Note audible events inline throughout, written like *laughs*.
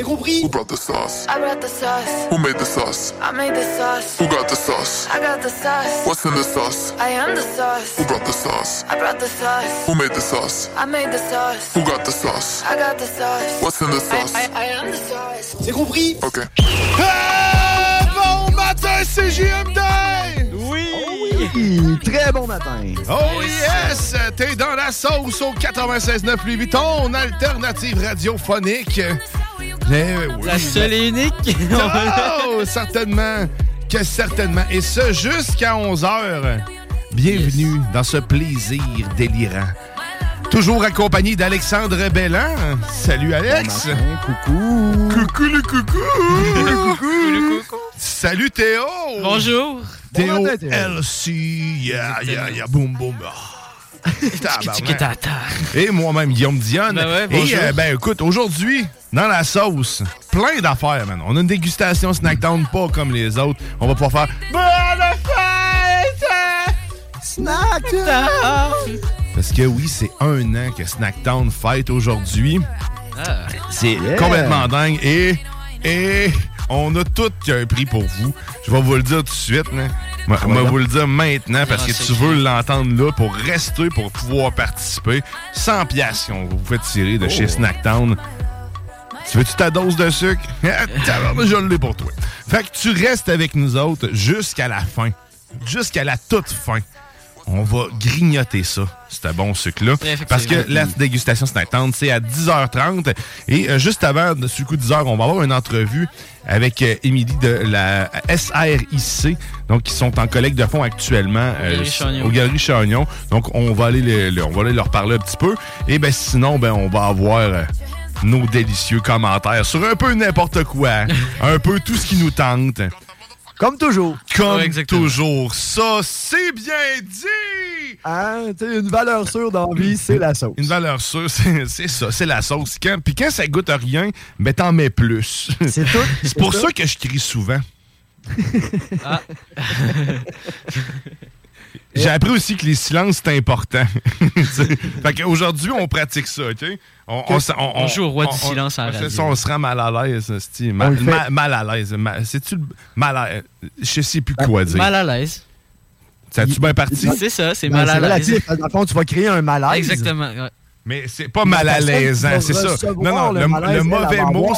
C'est compris? Who brought the sauce? I brought the sauce. Who made the sauce? I made the sauce. Who got the sauce? I got the sauce. What's in the sauce? I am the sauce. Who brought the sauce? I brought the sauce. Who made the sauce? I made the sauce. Who got the sauce? I got the sauce. What's in the I, sauce? I, I am the sauce. C'est compris? Ok. bon matin, c'est JMD! Oui! Très bon matin. Oh yes! T'es dans la sauce au 96.9 Louis Vuitton, alternative radiophonique. Eh oui. La seule et unique. *laughs* Oh, certainement que certainement. Et ce, jusqu'à 11h. Bienvenue dans ce plaisir délirant. Toujours accompagné d'Alexandre Bellan. Salut Alex. Bon matin, coucou. Coucou le coucou. Salut Théo. Bonjour. Théo Bon matin, Théo. LC. Yeah, yeah, yeah, boum, boum. *laughs* Ah. Tiki-taka-ta. Et moi-même, Guillaume Dionne. Ben ouais, Et euh, ben écoute, aujourd'hui, dans la sauce, plein d'affaires, man. On a une dégustation Snackdown pas comme les autres. On va pouvoir faire Bonne fête! Snack! Parce que oui, c'est un an que Snackdown fête aujourd'hui. Ah, C'est Yeah. complètement dingue. Et, et on a tout un prix pour vous. Je vais vous le dire tout de suite. là. Moi, Ah, moi, ouais, vous le dire maintenant parce que tu veux l'entendre là pour rester, pour pouvoir participer. 100 pièces qu'on vous fait tirer de Oh. chez Snacktown. Tu veux-tu ta dose de sucre? *laughs* Je l'ai pour toi. Fait que tu restes avec nous autres jusqu'à la fin. Jusqu'à la toute fin. On va grignoter ça, ce bon sucre-là. Parce que la dégustation Snacktown, c'est à 10h30. Et euh, juste avant, de- sur le coup de 10h, on va avoir une entrevue avec euh, Émilie de la SRIC, donc qui sont en collecte de fonds actuellement euh, Galerie Chagnon. au Galerie Chagnon. Donc, on va aller, les- les- on va aller leur parler un petit peu. Et ben sinon, ben on va avoir euh, nos délicieux commentaires sur un peu n'importe quoi, un peu tout ce qui nous tente. Comme toujours. Comme Ouais, toujours, ça, c'est bien dit! Hein, une valeur sûre dans la vie, c'est la sauce. Une valeur sûre, *laughs* c'est ça, c'est la sauce. Quand, puis quand ça goûte à rien, ben t'en mets plus. C'est tout. *laughs* C'est pour ça que je crie souvent. Ah. *laughs* J'ai appris aussi que les silences, c'est important. *laughs* fait qu'aujourd'hui, on pratique ça, OK? On, joue au roi du silence en radio. ça, on se rend mal à l'aise, c'est-tu? Ma- On le fait. ma- mal à l'aise. C'est-tu le- mal à Je sais plus quoi dire. Mal à l'aise. Ça a-tu bien parti? C'est ça, c'est Ben, mal à l'aise. Dans le fond, tu vas créer un malaise. Exactement. ouais. Mais c'est pas mal à l'aise, c'est ça. Non, non, le malaise, mauvais mot,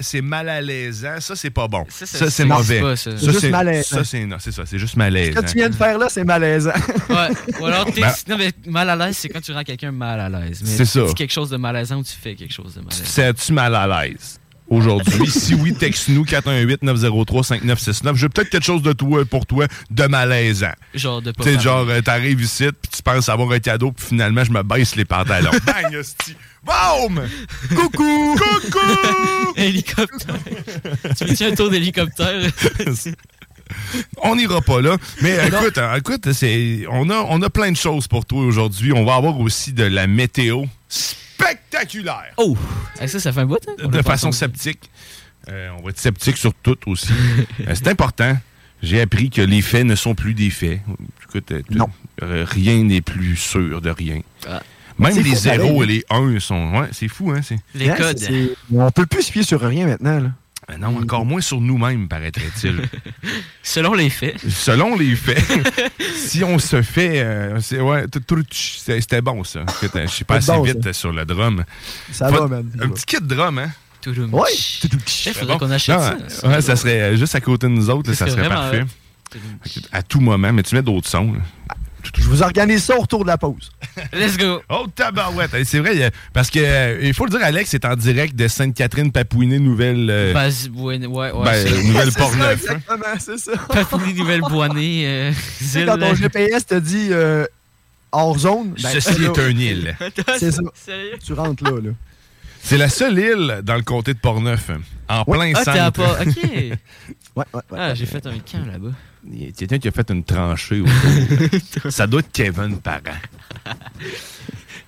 c'est mal à l'aisant. Ça, c'est pas bon. Ça, c'est mauvais. pas, ça. C'est malaisant. Ça, c'est non, c'est ça, c'est juste Ce malaisant. que tu viens de faire là, c'est malaisant. *laughs* Ouais. Ou alors, Ben- non, mais mal à l'aise, c'est quand tu rends quelqu'un mal à l'aise. Mais C'est ça. Tu dis quelque chose de malaisant ou tu fais quelque chose de malaisant. C'est-tu mal à l'aise? Aujourd'hui? si oui, texte-nous 418-903-5969. J'ai peut-être quelque chose de toi pour toi de malaisant. Genre de pas Tu genre, euh, t'arrives ici, puis tu penses avoir un cadeau, puis finalement, je me baisse les pantalons. *laughs* Bang, hostie. Boum! Coucou! Coucou! *laughs* Hélicoptère. tu fais-tu un tour d'hélicoptère? *laughs* *laughs* On n'ira pas là. Mais écoute, hein, écoute, c'est, on, a, on a plein de choses pour toi aujourd'hui. On va avoir aussi de la météo spectaculaire. Oh! Ça, ça fait un bout, hein? De façon entendu. sceptique. Euh, on va être sceptique sur tout aussi. *laughs* Euh, c'est important. J'ai appris que les faits ne sont plus des faits. Écoute, euh, Non. rien n'est plus sûr de rien. Ah. Même les zéros et les 1 sont. Ouais, c'est fou, hein? Les Hein, codes. On peut plus se fier sur rien maintenant. Là. Euh, non, encore moins sur nous-mêmes, paraîtrait-il. *laughs* Selon les faits. Selon les faits, *laughs* si on se fait. euh, c'est, ouais, c'était bon, ça. *laughs* Euh, Je suis pas assez vite sur le drum. Ça Faut- va, man. Un petit kit de drum, hein? Ouais. Il faudrait qu'on achète Non, ça. ouais, ça. ouais, ça serait euh, juste à côté de nous autres, là, Ça serait parfait. À tout moment, mais tu mets d'autres sons. là. Je vous organise ça au retour de la pause. *laughs* Let's go. Oh, tabarouette! Hey, C'est vrai, il y a- parce que, euh, il faut le dire, Alex est en direct de Sainte-Catherine, Papouinie, Nouvelle... euh, ouais, ouais, ben, c'est- Nouvelle *laughs* C'est ça, Portneuf. hein. Exactement, c'est ça. Papouasie Nouvelle-Boinée. Euh, *laughs* Tu sais, île, quand ton là. GPS te dit euh, hors zone, ben, Ceci est un île. C'est ça. Sérieux? Tu rentres là. là. C'est la seule île dans le comté de Portneuf, en plein Ah, t'es à centre. pas. Ok. Ouais, ouais, ouais. Ah, j'ai fait un camp là-bas. Il y a quelqu'un qui a fait une tranchée autour. *laughs* ça doit être Kevin Parent.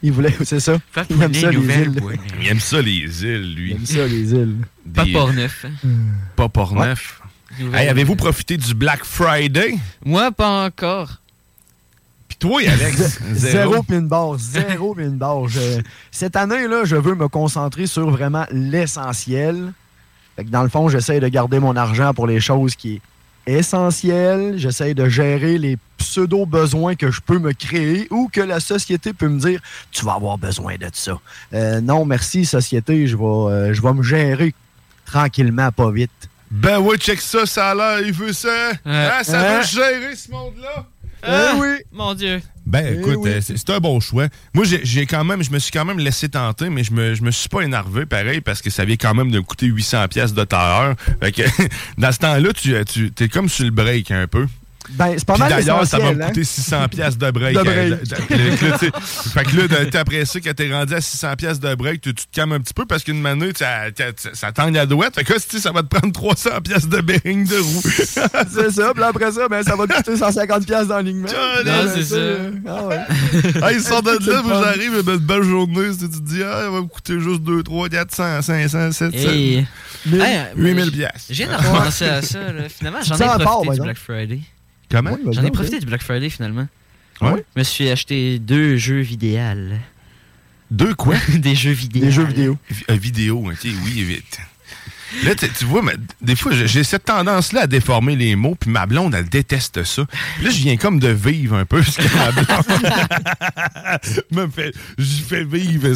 Il voulait, c'est ça? Il aime ça, les îles. Il aime ça, les îles, lui. Il aime ça, les îles. Pas Port-Neuf. Pas Port-Neuf. Hey, avez-vous profité du Black Friday? Moi, pas encore. Puis toi, Alex? *laughs* Zéro puis une barre. Zéro puis une barre. Je- Cette année-là, je veux me concentrer sur vraiment l'essentiel. Fait que dans le fond, j'essaie de garder mon argent pour les choses qui est essentielles. J'essaie de gérer les pseudo-besoins que je peux me créer ou que la société peut me dire tu vas avoir besoin de ça. Euh, non, merci, société, je vais, euh, je vais me gérer tranquillement, pas vite. Ben ouais, check ça, ça a l'air, il veut ça. Hein, ça Hein? veut gérer ce monde-là? Ah, Eh oui. Mon Dieu. Ben Eh écoute, oui. euh, c'est un bon choix. Moi, j'ai- j'ai quand même, je me suis quand même laissé tenter, mais je me, je me suis pas énervé pareil parce que ça vient quand même de me coûter 800 pièces de terreur. Fait que *laughs* dans ce temps-là, tu, tu es comme sur le break un peu. Ben, c'est pas mal d'ailleurs, ça va me l'essentiel, hein? coûter 600 pièces de break. De euh, break. de- de- de- là, tu sais, fait que là, après ça, quand t'es rendu à 600 pièces de break, tu, te calmes un petit peu parce qu'une manette, ça, ça, ça tangue la douette. Fait que si, ça va te prendre 300 pièces de bearing de roue. *laughs* c'est ça. Puis après ça, ben, ça va te coûter 150$ piastres d'alignement. Ah, non, c'est ça. euh, Ah ouais. Ah, ils sortent de *laughs* là, fun. j'arrive, ben, une belle journée, si tu te dis, ah, ça va me coûter juste 2, 3, 400, 500, 700, Hey. Mais- Hey, 8000 je- pièces. Viens de repenser à ça. Là. Finalement, j'en ai profité du. Black Friday. Comment? Ouais, vas-y J'en ai profité du Black Friday finalement. Ouais. Je me suis acheté deux jeux vidéo. Deux quoi? *laughs* Des jeux vidéo. Des jeux vidéo. Vi- euh, vidéo, ok, oui, vite. Là, tu vois, mais des fois, j'ai- cette tendance-là à déformer les mots, puis ma blonde, elle déteste ça. Puis là, je viens comme de vivre un peu ce que ma blonde *laughs* me fait. J'y fais vivre,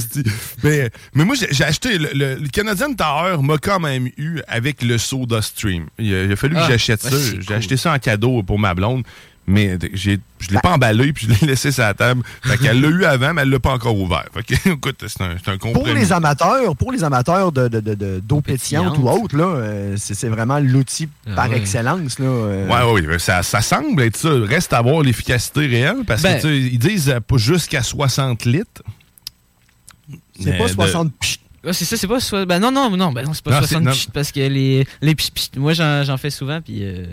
mais, mais moi, j'ai acheté le, le, le Canadian Tower m'a quand même eu avec le Soda Stream. Il a, il a fallu Ah, que j'achète ouais, ça. J'ai cool. acheté ça en cadeau pour ma blonde. Mais j'ai- je l'ai pas emballé, puis je l'ai laissé sur la table. Fait qu'elle l'a eu avant, mais elle l'a pas encore ouvert. Fait que, *laughs* écoute, c'est un, c'est un Pour les amateurs, pour les amateurs de, de, de- de- d'eau pétillante ou autre, là, euh, c'est, c'est vraiment l'outil Ah par excellence. Là, euh. Ouais, ouais, ça, ça semble être ça. Reste à voir l'efficacité réelle parce Ben- que ils disent euh, pas jusqu'à 60 litres. C'est pas de- 60 pchit. Ouais, c'est ça, c'est pas. Ben non, non, non, ben non, c'est pas Non, c'est- 60 non. parce que les, les pchit, pchit, moi j'en, j'en fais souvent, puis. euh,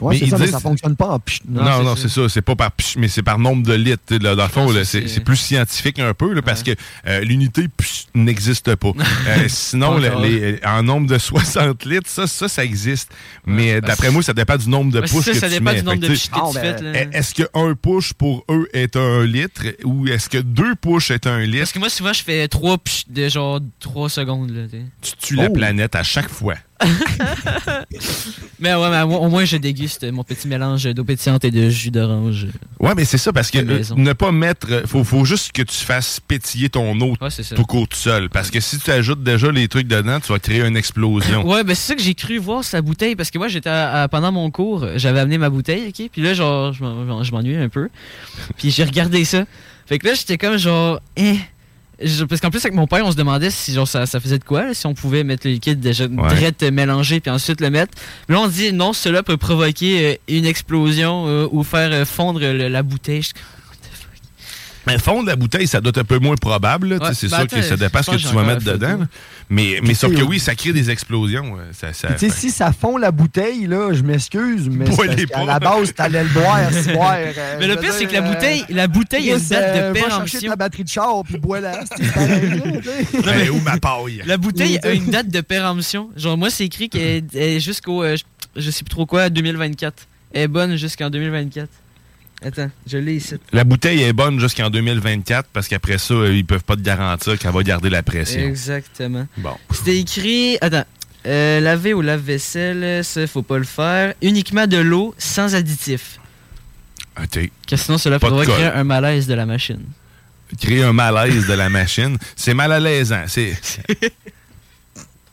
Ouais, Mais c'est ils ça, mais disent- ça fonctionne pas en pchit. Non, Non, non, c'est ça. C'est pas par pch, mais c'est par nombre de litres. là, dans le fond, c'est plus scientifique un peu là, parce que euh, l'unité pch, n'existe pas. *laughs* Euh, sinon, le- les- en nombre de *laughs* 60 litres, ça, ça, ça existe. Mais d'après moi, ça dépend du nombre de ouais, c'est push ça, que ça tu dépend mets. du nombre que, tu ben, là. Est-ce qu'un push pour eux est un litre ou est-ce que deux push est un litre? Parce que moi, souvent, je fais 3 pchit de genre 3 secondes. Là, tu sais. Tu tues la Oh. planète à chaque fois. *laughs* mais ouais, mais au moins, je déguste mon petit mélange d'eau pétillante et de jus d'orange. Ouais, mais c'est ça, parce que maison. ne pas mettre. Faut, faut juste que tu fasses pétiller ton eau Ouais, tout court tout seul. Parce que si tu ajoutes déjà les trucs dedans, tu vas créer une explosion. Ouais, ben c'est ça que j'ai cru voir sa bouteille parce que moi j'étais pendant mon cours, j'avais amené ma bouteille, ok, puis là genre je m'ennuyais un peu, puis j'ai regardé ça, fait que là j'étais comme genre, eh. Je- parce qu'en plus avec mon père on se demandait si genre ça, ça faisait de quoi, là, si on pouvait mettre le liquide déjà direct mélangé puis ensuite le mettre. Mais là on dit non, cela peut provoquer euh, une explosion euh, ou faire euh, fondre le- la bouteille. Je suis comme, what the fuck? Mais fondre la bouteille, ça doit être un peu moins probable. Ouais, c'est ben sûr que ça dépend ce que tu que vas mettre dedans. là. Mais, mais sauf que oui, ça crée des explosions. Ça, ça, Puis, tu sais, si ça fond la bouteille, là, je m'excuse, mais c'est Bois-les parce pas. qu'à la base, t'allais le boire *laughs* euh, Mais le pire c'est que la bouteille, euh, la bouteille a une Chris, date euh, de Va chercher péremption. ta batterie de char puis bois-la. ou *laughs* ma paille? La bouteille a une date de péremption. Genre, moi, c'est écrit qu'elle est jusqu'au. je- je sais plus trop quoi, 2024. Elle est bonne jusqu'en 2024. Attends, je l'ai ici. La bouteille est bonne jusqu'en 2024 parce qu'après ça, euh, ils peuvent pas te garantir qu'elle va garder la pression. Exactement. Bon. C'était écrit. Attends. Euh, laver au lave-vaisselle, ça, faut pas le faire. Uniquement de l'eau, sans additif. OK. Car sinon, cela Pas provoquerait colle. un malaise de la machine. Créer un malaise de la machine, c'est mal à l'aisant. C'est, *laughs*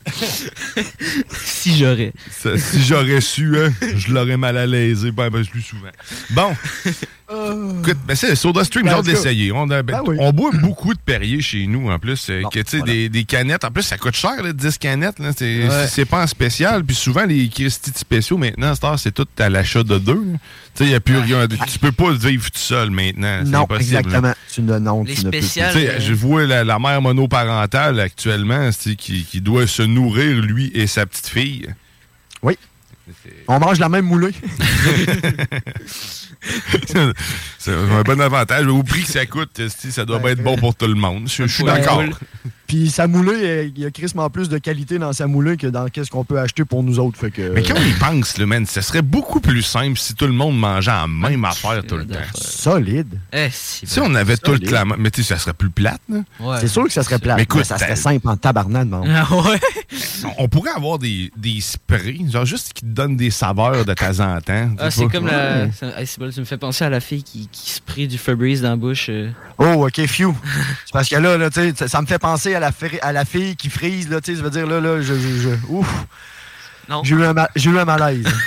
*laughs* Si j'aurais. si j'aurais su, hein, je l'aurais mal à l'aisé ben, ben, plus souvent. Bon. Écoute, ben c'est Soda Stream, Ben, j'ai en hâte d'essayer. On, a- ben, Ben oui. on boit beaucoup de Perrier chez nous, en plus. euh, que, tu sais, voilà. des, des canettes. En plus, ça coûte cher, là, 10 canettes. Là, c'est, Ouais. c'est pas en spécial. Puis souvent, les Christy spéciaux, maintenant, c'est tout à l'achat de deux. là. Tu sais, y a plus rien. Tu peux pas vivre tout seul maintenant. C'est Non, impossible, là. exactement. Tu ne, non, Les tu ne peux plus. spéciales. Euh, je vois la, la mère monoparentale actuellement qui, qui doit se nourrir, lui et sa petite fille. On mange la même moulée. *laughs* *laughs* C'est un bon avantage. Au prix que ça coûte, ça doit Ouais, bien être bon pour tout le monde. Je, je suis d'accord. Puis sa moulée, il y a crissement plus de qualité dans sa moulée que dans qu'est-ce qu'on peut acheter pour nous autres. Fait que, Mais quand on y pense, là, man, ça serait beaucoup plus simple si tout le monde mangeait la même affaire tout le temps. solide. Eh, si, Si on avait tout le temps, mais tu sais, ça serait plus plate, là. Ouais. C'est sûr que ça serait plat. Mais écoute, ça serait simple en tabarnak. Bon. Ah ouais. *laughs* On pourrait avoir des, des sprays, genre juste qui te donnent des saveurs de temps en temps. Ah, c'est comme la. Hey, c'est bon, tu me fais penser à la fille qui, qui spray du Febreze dans la bouche. euh. Oh, OK, few. *laughs* C'est parce que là, là tu sais, ça, ça me fait penser à la, à la fille qui frise. Là, tu sais, ça veut dire, là, là, je, je, je- ouf. Non. J'ai eu, un ma- j'ai eu un malaise. *laughs*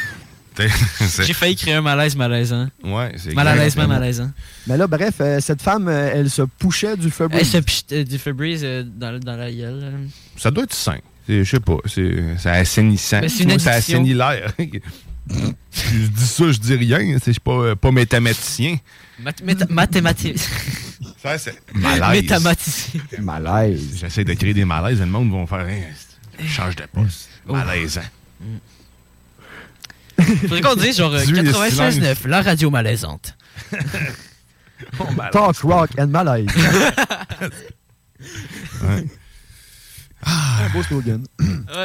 J'ai failli créer un malaise malaisant. Ouais, c'est Mal à l'aise, exactement. même malaisant. Mais là, bref, euh, cette femme, euh, elle se pouchait du feu Elle se euh, du Febreze euh, dans, dans la gueule. euh. Ça doit être sain. C'est- Je sais pas, c'est assainissant. Mais c'est assainit l'air. *laughs* je dis ça, je dis rien. c'est- Je suis pas, pas métamaticien. Mat- méta- Mathématique. Ça, c'est malaise. Métamaticien. Malaise. J'essaie de créer des malaises et le monde va faire Hey, change de poste. Malaisant. Faudrait qu'on dise genre euh, Dis-lui le 96.9, la radio malaisante. *laughs* Bon, malaise. Talk, rock and malaise. *laughs* Ouais. Un beau slogan.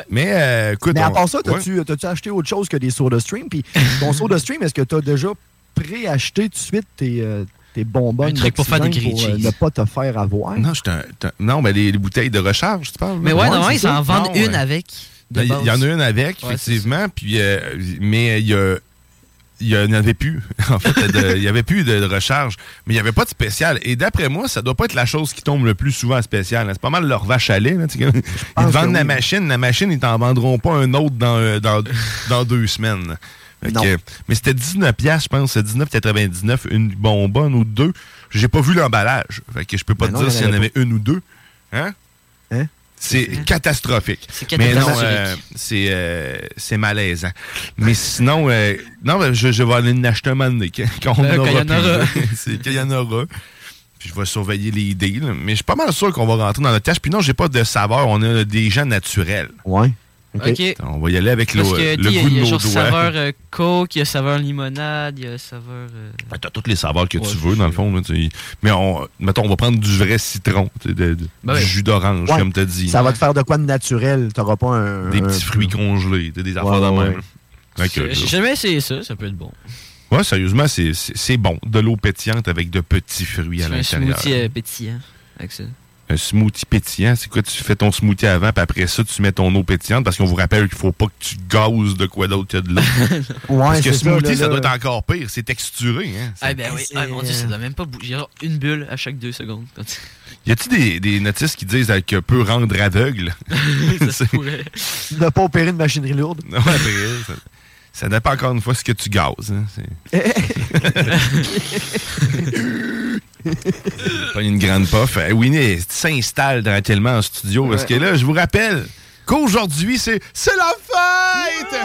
Mais euh, écoute. Mais à on- part ça, ouais. t'as-tu t'as-tu acheté autre chose que des soda stream? Puis ton soda stream, est-ce que t'as déjà pré-acheté tout de suite tes, euh, tes bonbonnes Un truc pour faire des pour, euh, cheese. ne pas te faire avoir? Non, un- non mais les, les bouteilles de recharge, tu parles? Mais ouais, Ouais, c'est ils en vendent Non, une ouais. avec. de Ben, Il y, en a une avec, Ouais, effectivement, puis, euh, mais il y a. Il n'y en avait plus. *laughs* En fait, de- il n'y avait plus de, de recharge. Mais il n'y avait pas de spécial. Et d'après moi, ça doit pas être la chose qui tombe le plus souvent en spécial. hein. C'est pas mal leur vache à lait. là, Ils te vendent la machine. La machine, ils t'en vendront pas un autre dans, euh, dans, dans deux semaines. Euh, mais c'était 19 piastres, je pense. C'est 19,99 une bonbonne ou deux. J'ai pas vu l'emballage. Fait que je peux pas Mais te non, dire s'il y en en avait avait une ou deux. Hein? Hein? C'est catastrophique. C'est Mais non, euh, c'est euh, c'est malaisant. Mais sinon, euh, non, ben, je, je vais aller en acheter un moment donné, quand *laughs* quand on Ben, aura. *laughs* C'est qu'il y en aura. Puis je vais surveiller les deals. Mais je suis pas mal sûr qu'on va rentrer dans notre tâche. Puis non, j'ai pas de saveur. On a des gens naturels. Ouais. On va y aller avec le, que, le sais, goût il y de a nos genre doigts. saveur euh, *laughs* Coke, il y a saveur limonade, il y a saveur. euh, Ben, T'as toutes les saveurs que Ouais, tu veux, dans le fond. là, mais on, mettons, on va prendre du vrai citron, de- de- Ben du ouais. jus d'orange, Ouais. comme tu as dit. Ça va te faire de quoi de naturel? T'auras pas un. Des un- petits fruits congelés, des affaires Ouais, de ouais, même. Que, J'ai jamais essayé ça, ça peut être bon. Ouais, sérieusement, c'est- bon. De l'eau pétillante avec de petits fruits à fais un l'intérieur. smoothie euh, pétillant avec ça. Un smoothie pétillant, c'est quoi? Tu fais ton smoothie avant, puis après ça, tu mets ton eau pétillante, parce qu'on vous rappelle qu'il faut pas que tu gazes de quoi d'autre que de l'eau. *laughs* Ouais, parce que smoothie, là, ça, là. doit être encore pire. C'est texturé, hein? Ah ben oui, ah, mon dieu, ça doit même pas bouger. Il y a une bulle à chaque deux secondes. Quand tu- Y a-tu des, des notices qui disent euh, que peut rendre aveugle? *laughs* *laughs* ça se pourrait. Ne pas opérer de machinerie lourde. Non, après, ça, dépend encore une fois ce que tu gazes. Hein? Pas *laughs* une grande puff. Euh, Winnie s'installe tranquillement en studio parce que là, je vous rappelle qu'aujourd'hui, c'est c'est la fête!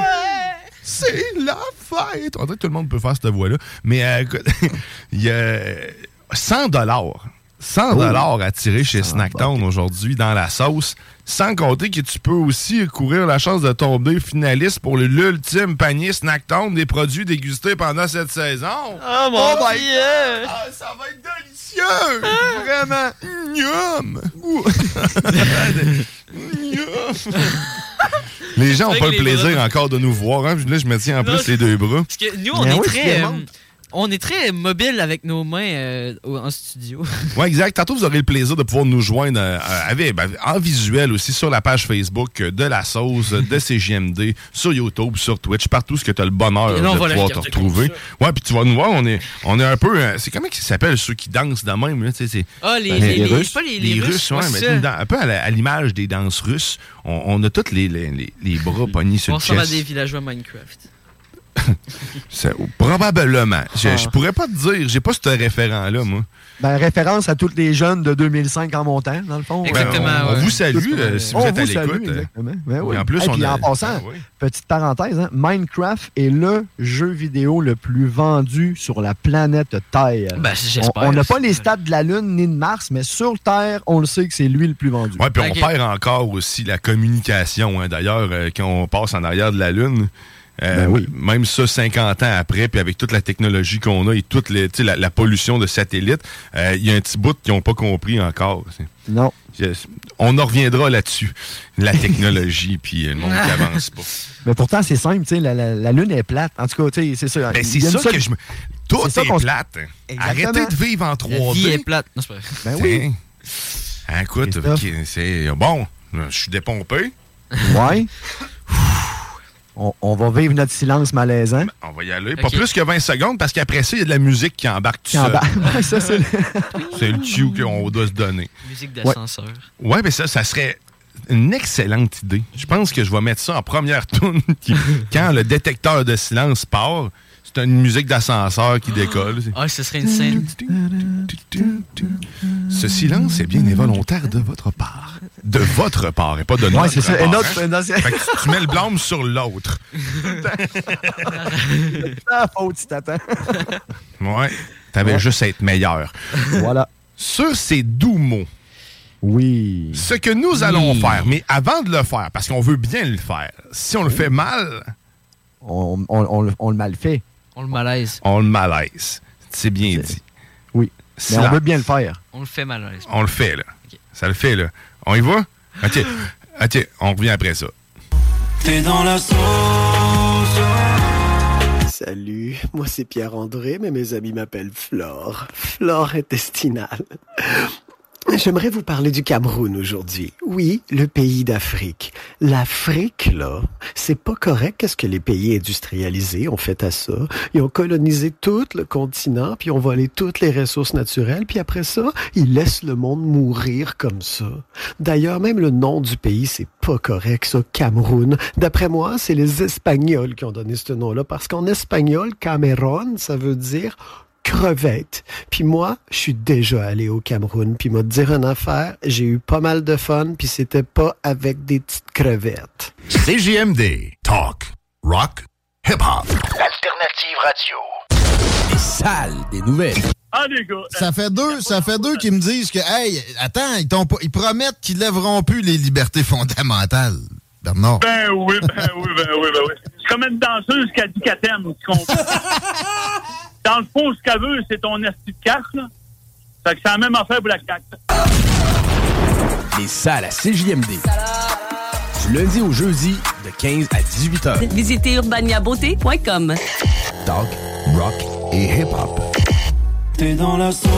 C'est la fête! On dirait que tout le monde peut faire cette voix-là. Mais euh, écoute, *laughs* il y a 100 dollars. 100 dollars à tirer chez 100 Snacktown aujourd'hui dans la sauce. Sans compter que tu peux aussi courir la chance de tomber finaliste pour le- l'ultime panier Snacktown des produits dégustés pendant cette saison. Oh mon Oh my dieu! Ah, ça va être délicieux! Vraiment! Miam! *laughs* *laughs* Les gens n'ont Avec pas le plaisir bras. encore de nous voir. hein? Là, je me tiens en Non, plus les deux bras. Parce que nous, on Mais est oui, très. On est très mobile avec nos mains euh, au- en studio. *laughs* Oui, exact. Tantôt, vous aurez le plaisir de pouvoir nous joindre euh, avec, ben, en visuel aussi sur la page Facebook de La Sauce, *laughs* de CGMD, sur YouTube, sur Twitch, partout ce que tu as le bonheur de on pouvoir te retrouver. Ouais, puis tu vas nous voir, on est, on est un peu... euh, c'est comment qu'ils s'appellent ceux qui dansent de même? Là, tu sais, c'est- Ah, les, Ben, les, les les- Russes. pas les, les, les Russes, ouais, mais un peu à l'image des danses russes. On, on a tous les, les, les- les bras pognés sur On le ressemble à chest. des villageois Minecraft. *laughs* C'est- Probablement. Je, Ah. je pourrais pas te dire, j'ai pas ce référent-là, moi. Ben, référence à tous les jeunes de 2005 en montant, dans le fond. Exactement, Ben, on, on vous salue euh, si vous On êtes à vous salue, l'écoute. euh. exactement. Ben oui. Et en plus, Et on puis a- en passant, Ah oui. petite parenthèse, hein, Minecraft est le jeu vidéo le plus vendu sur la planète Terre. Ben, on n'a pas les stats de la Lune ni de Mars, mais sur Terre, on le sait que c'est lui le plus vendu. Ouais, puis on perd encore aussi la communication. hein. D'ailleurs, euh, quand on passe en arrière de la Lune, Euh, Ben oui. Même ça, 50 ans après, puis avec toute la technologie qu'on a et toute les, la, la pollution de satellites, euh, il y a un petit bout qu'ils n'ont pas compris encore. Non. je- On en reviendra là-dessus. La technologie, *laughs* puis euh, le monde qui avance pas. Mais pourtant, c'est simple, tu sais, la, la- la Lune est plate. En tout cas, tu sais, c'est ça. Ben, c'est ça seule- que je me. Tout est se- plate. Exactement. Arrêtez de vivre en La 3D. vie est plate. Non, pas. Ben oui. Tiens. Écoute, c'est bon. Je suis dépompé. Ouais. *laughs* on, on va vivre notre silence malaisant. On va y aller. Pas plus que 20 secondes parce qu'après ça, il y a de la musique qui embarque tout Qui en seul. bas. Ouais, ça, c'est le- *laughs* C'est le cue qu'on doit se donner. Musique d'ascenseur. Ouais, mais ça, ça serait une excellente idée. Je pense que je vais mettre ça en première *laughs* tune quand le détecteur de silence part. C'est une musique d'ascenseur qui décolle. Ah, ce serait une scène. Ce silence est bien involontaire de votre part. De votre part et pas de notre Ouais, c'est ça. part. Hein. non, Fait que tu- tu mets le blâme sur l'autre. *laughs* la faute si t'attends. Ouais. T'avais Ouais. juste à être meilleur. voilà. Sur ces doux mots, Oui. ce que nous allons faire, mais avant de le faire, parce qu'on veut bien le faire, si on le fait mal, On, on- on le- on le mal fait. On le malaise. on le malaise. C'est bien dit. Oui. Mais on veut bien le faire. On le fait malaise. On le fait, là. Ça le fait, là. On y va? OK. OK, on revient après ça. T'es dans la sauce. Salut, moi c'est Pierre-André, mais mes amis m'appellent Flore. Flore intestinale. J'aimerais vous parler du Cameroun aujourd'hui. Oui, le pays d'Afrique. L'Afrique, là, c'est pas correct qu'est-ce que les pays industrialisés ont fait à ça? Ils ont colonisé tout le continent, puis ont volé toutes les ressources naturelles, puis après ça, ils laissent le monde mourir comme ça. D'ailleurs, même le nom du pays, c'est pas correct, ça, Cameroun. D'après moi, c'est les Espagnols qui ont donné ce nom-là, parce qu'en espagnol, Cameron, ça veut dire crevette. Puis moi, je suis déjà allé au Cameroun, puis m'a dire une affaire, j'ai eu pas mal de fun, puis c'était pas avec des petites crevettes. CJMD. Talk. Rock. Hip-hop. Alternative radio. Les salles des nouvelles. Ah, les gars. Ça fait deux, ça fait deux qui me disent que, hey, attends, ils, t'ont pas- ils promettent qu'ils lèveront plus les libertés fondamentales. Bernard. Ben oui, ben oui, ben oui, ben oui. C'est comme une danseuse qui a dit qu'elle t'aime, tu comprends? *laughs* Dans le fond, ce qu'elle veut, c'est ton esti de cash, là. Fait que c'est la même affaire pour la CAQ. Les salles à CJMD. Du lundi au jeudi, de 15 à 18 heures. Visitez urbaniabeauté.com. Talk, rock et hip-hop. T'es dans la sauce.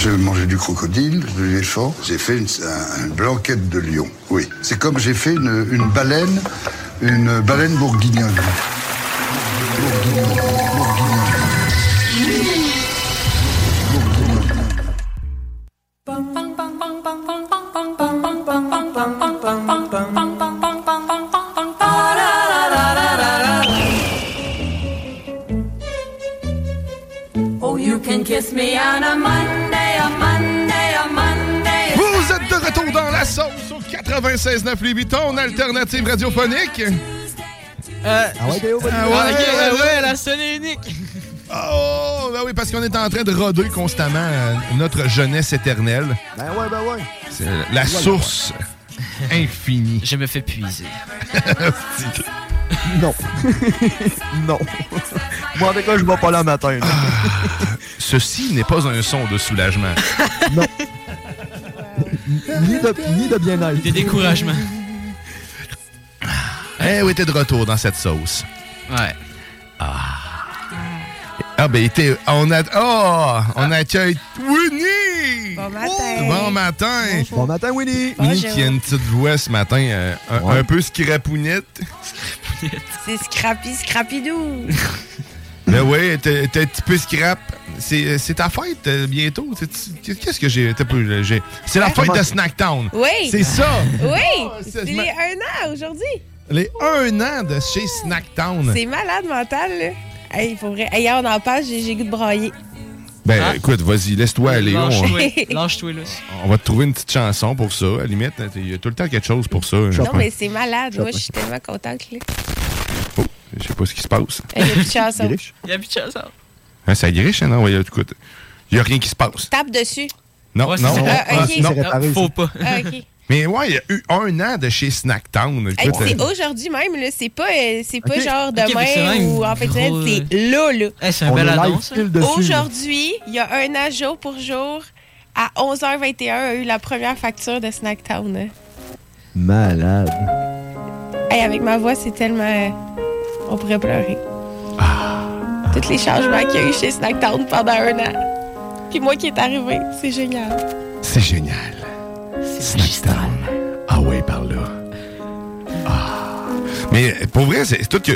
J'ai mangé du crocodile, de l'éléphant. J'ai fait une, un- une blanquette de lion. Oui. C'est comme j'ai fait une, une baleine, une baleine bourguignonne. Vous êtes de retour dans la sauce au 96.9 Louis Vuitton, alternative radiophonique. Euh, Ah ouais, Théo, ah ouais, ok, ouais, ouais, la seule et unique. *laughs* Oh, ben oui, parce qu'on est en train de roder constamment euh, notre jeunesse éternelle. Ben ouais, ben ouais. C'est la source infinie. Je me fais puiser. *laughs* Non. *laughs* non. Moi, en tout cas, je vais pas là matin. là. Ceci n'est pas un son de soulagement. Non. ni, de, ni de bien-être. De découragement. Eh oui, t'es de retour dans cette sauce. Ouais. Ah ben, t'es- on a, oh, on accueille Winnie. Bon matin. Bon matin. Bon matin, Winnie. Winnie Bonjour. qui a une petite voix ce matin, euh, un, Ouais. un peu scrapounette. C'est Scrappy Scrappydoo. *laughs* Ben oui, t'es t'es un petit peu scrap. C'est c'est ta fête euh, bientôt. C'est- Qu'est-ce que j'ai? t'as peu, j'ai- C'est la fête de Snacktown. Oui. C'est ça. Oui. c'est- c'est les un an aujourd'hui. Les un an de chez Snacktown. C'est malade mental, là. Hey, faut vrai. Hey, hier, on en parle, j'ai j'ai goût de brailler. Ben Ah. écoute, vas-y, laisse-toi aller. On, Lâche-toi. *laughs* Lâche-toi, là. on va te trouver une petite chanson pour ça. À la limite, il y a tout le temps quelque chose pour ça. je Non, mais c'est malade. Moi, je suis tellement contente, là. Oh, je sais pas ce qui se passe. Il y a plus de chanson. Griche. *laughs* Il y a plus de chance. hein. Hein, ça griche, hein, non? Ouais, écoute, il y a rien qui se passe. Tape dessus. Non, Ouais, c'est non, ça. non, Ah, ok. non. C'est réparé, Faut pas. Ah, OK. Mais ouais, il y a eu un an de chez Snacktown. Hey, c'est euh, aujourd'hui même, là. C'est pas, euh, c'est pas genre demain ou en fait, gros, c'est là, là. Hey, c'est un On bel annonce. dessus. Aujourd'hui, il y a un an jour pour jour, à 11h21, a eu la première facture de Snacktown. hein. Malade. Hey, avec ma voix, c'est tellement. euh, On pourrait pleurer. Tous les changements qu'il y a eu chez Snacktown pendant un an. Puis moi qui est arrivé, c'est génial. C'est génial. Snacktown. Ah ouais, par là. Ah. Mais pour vrai, c'est toute,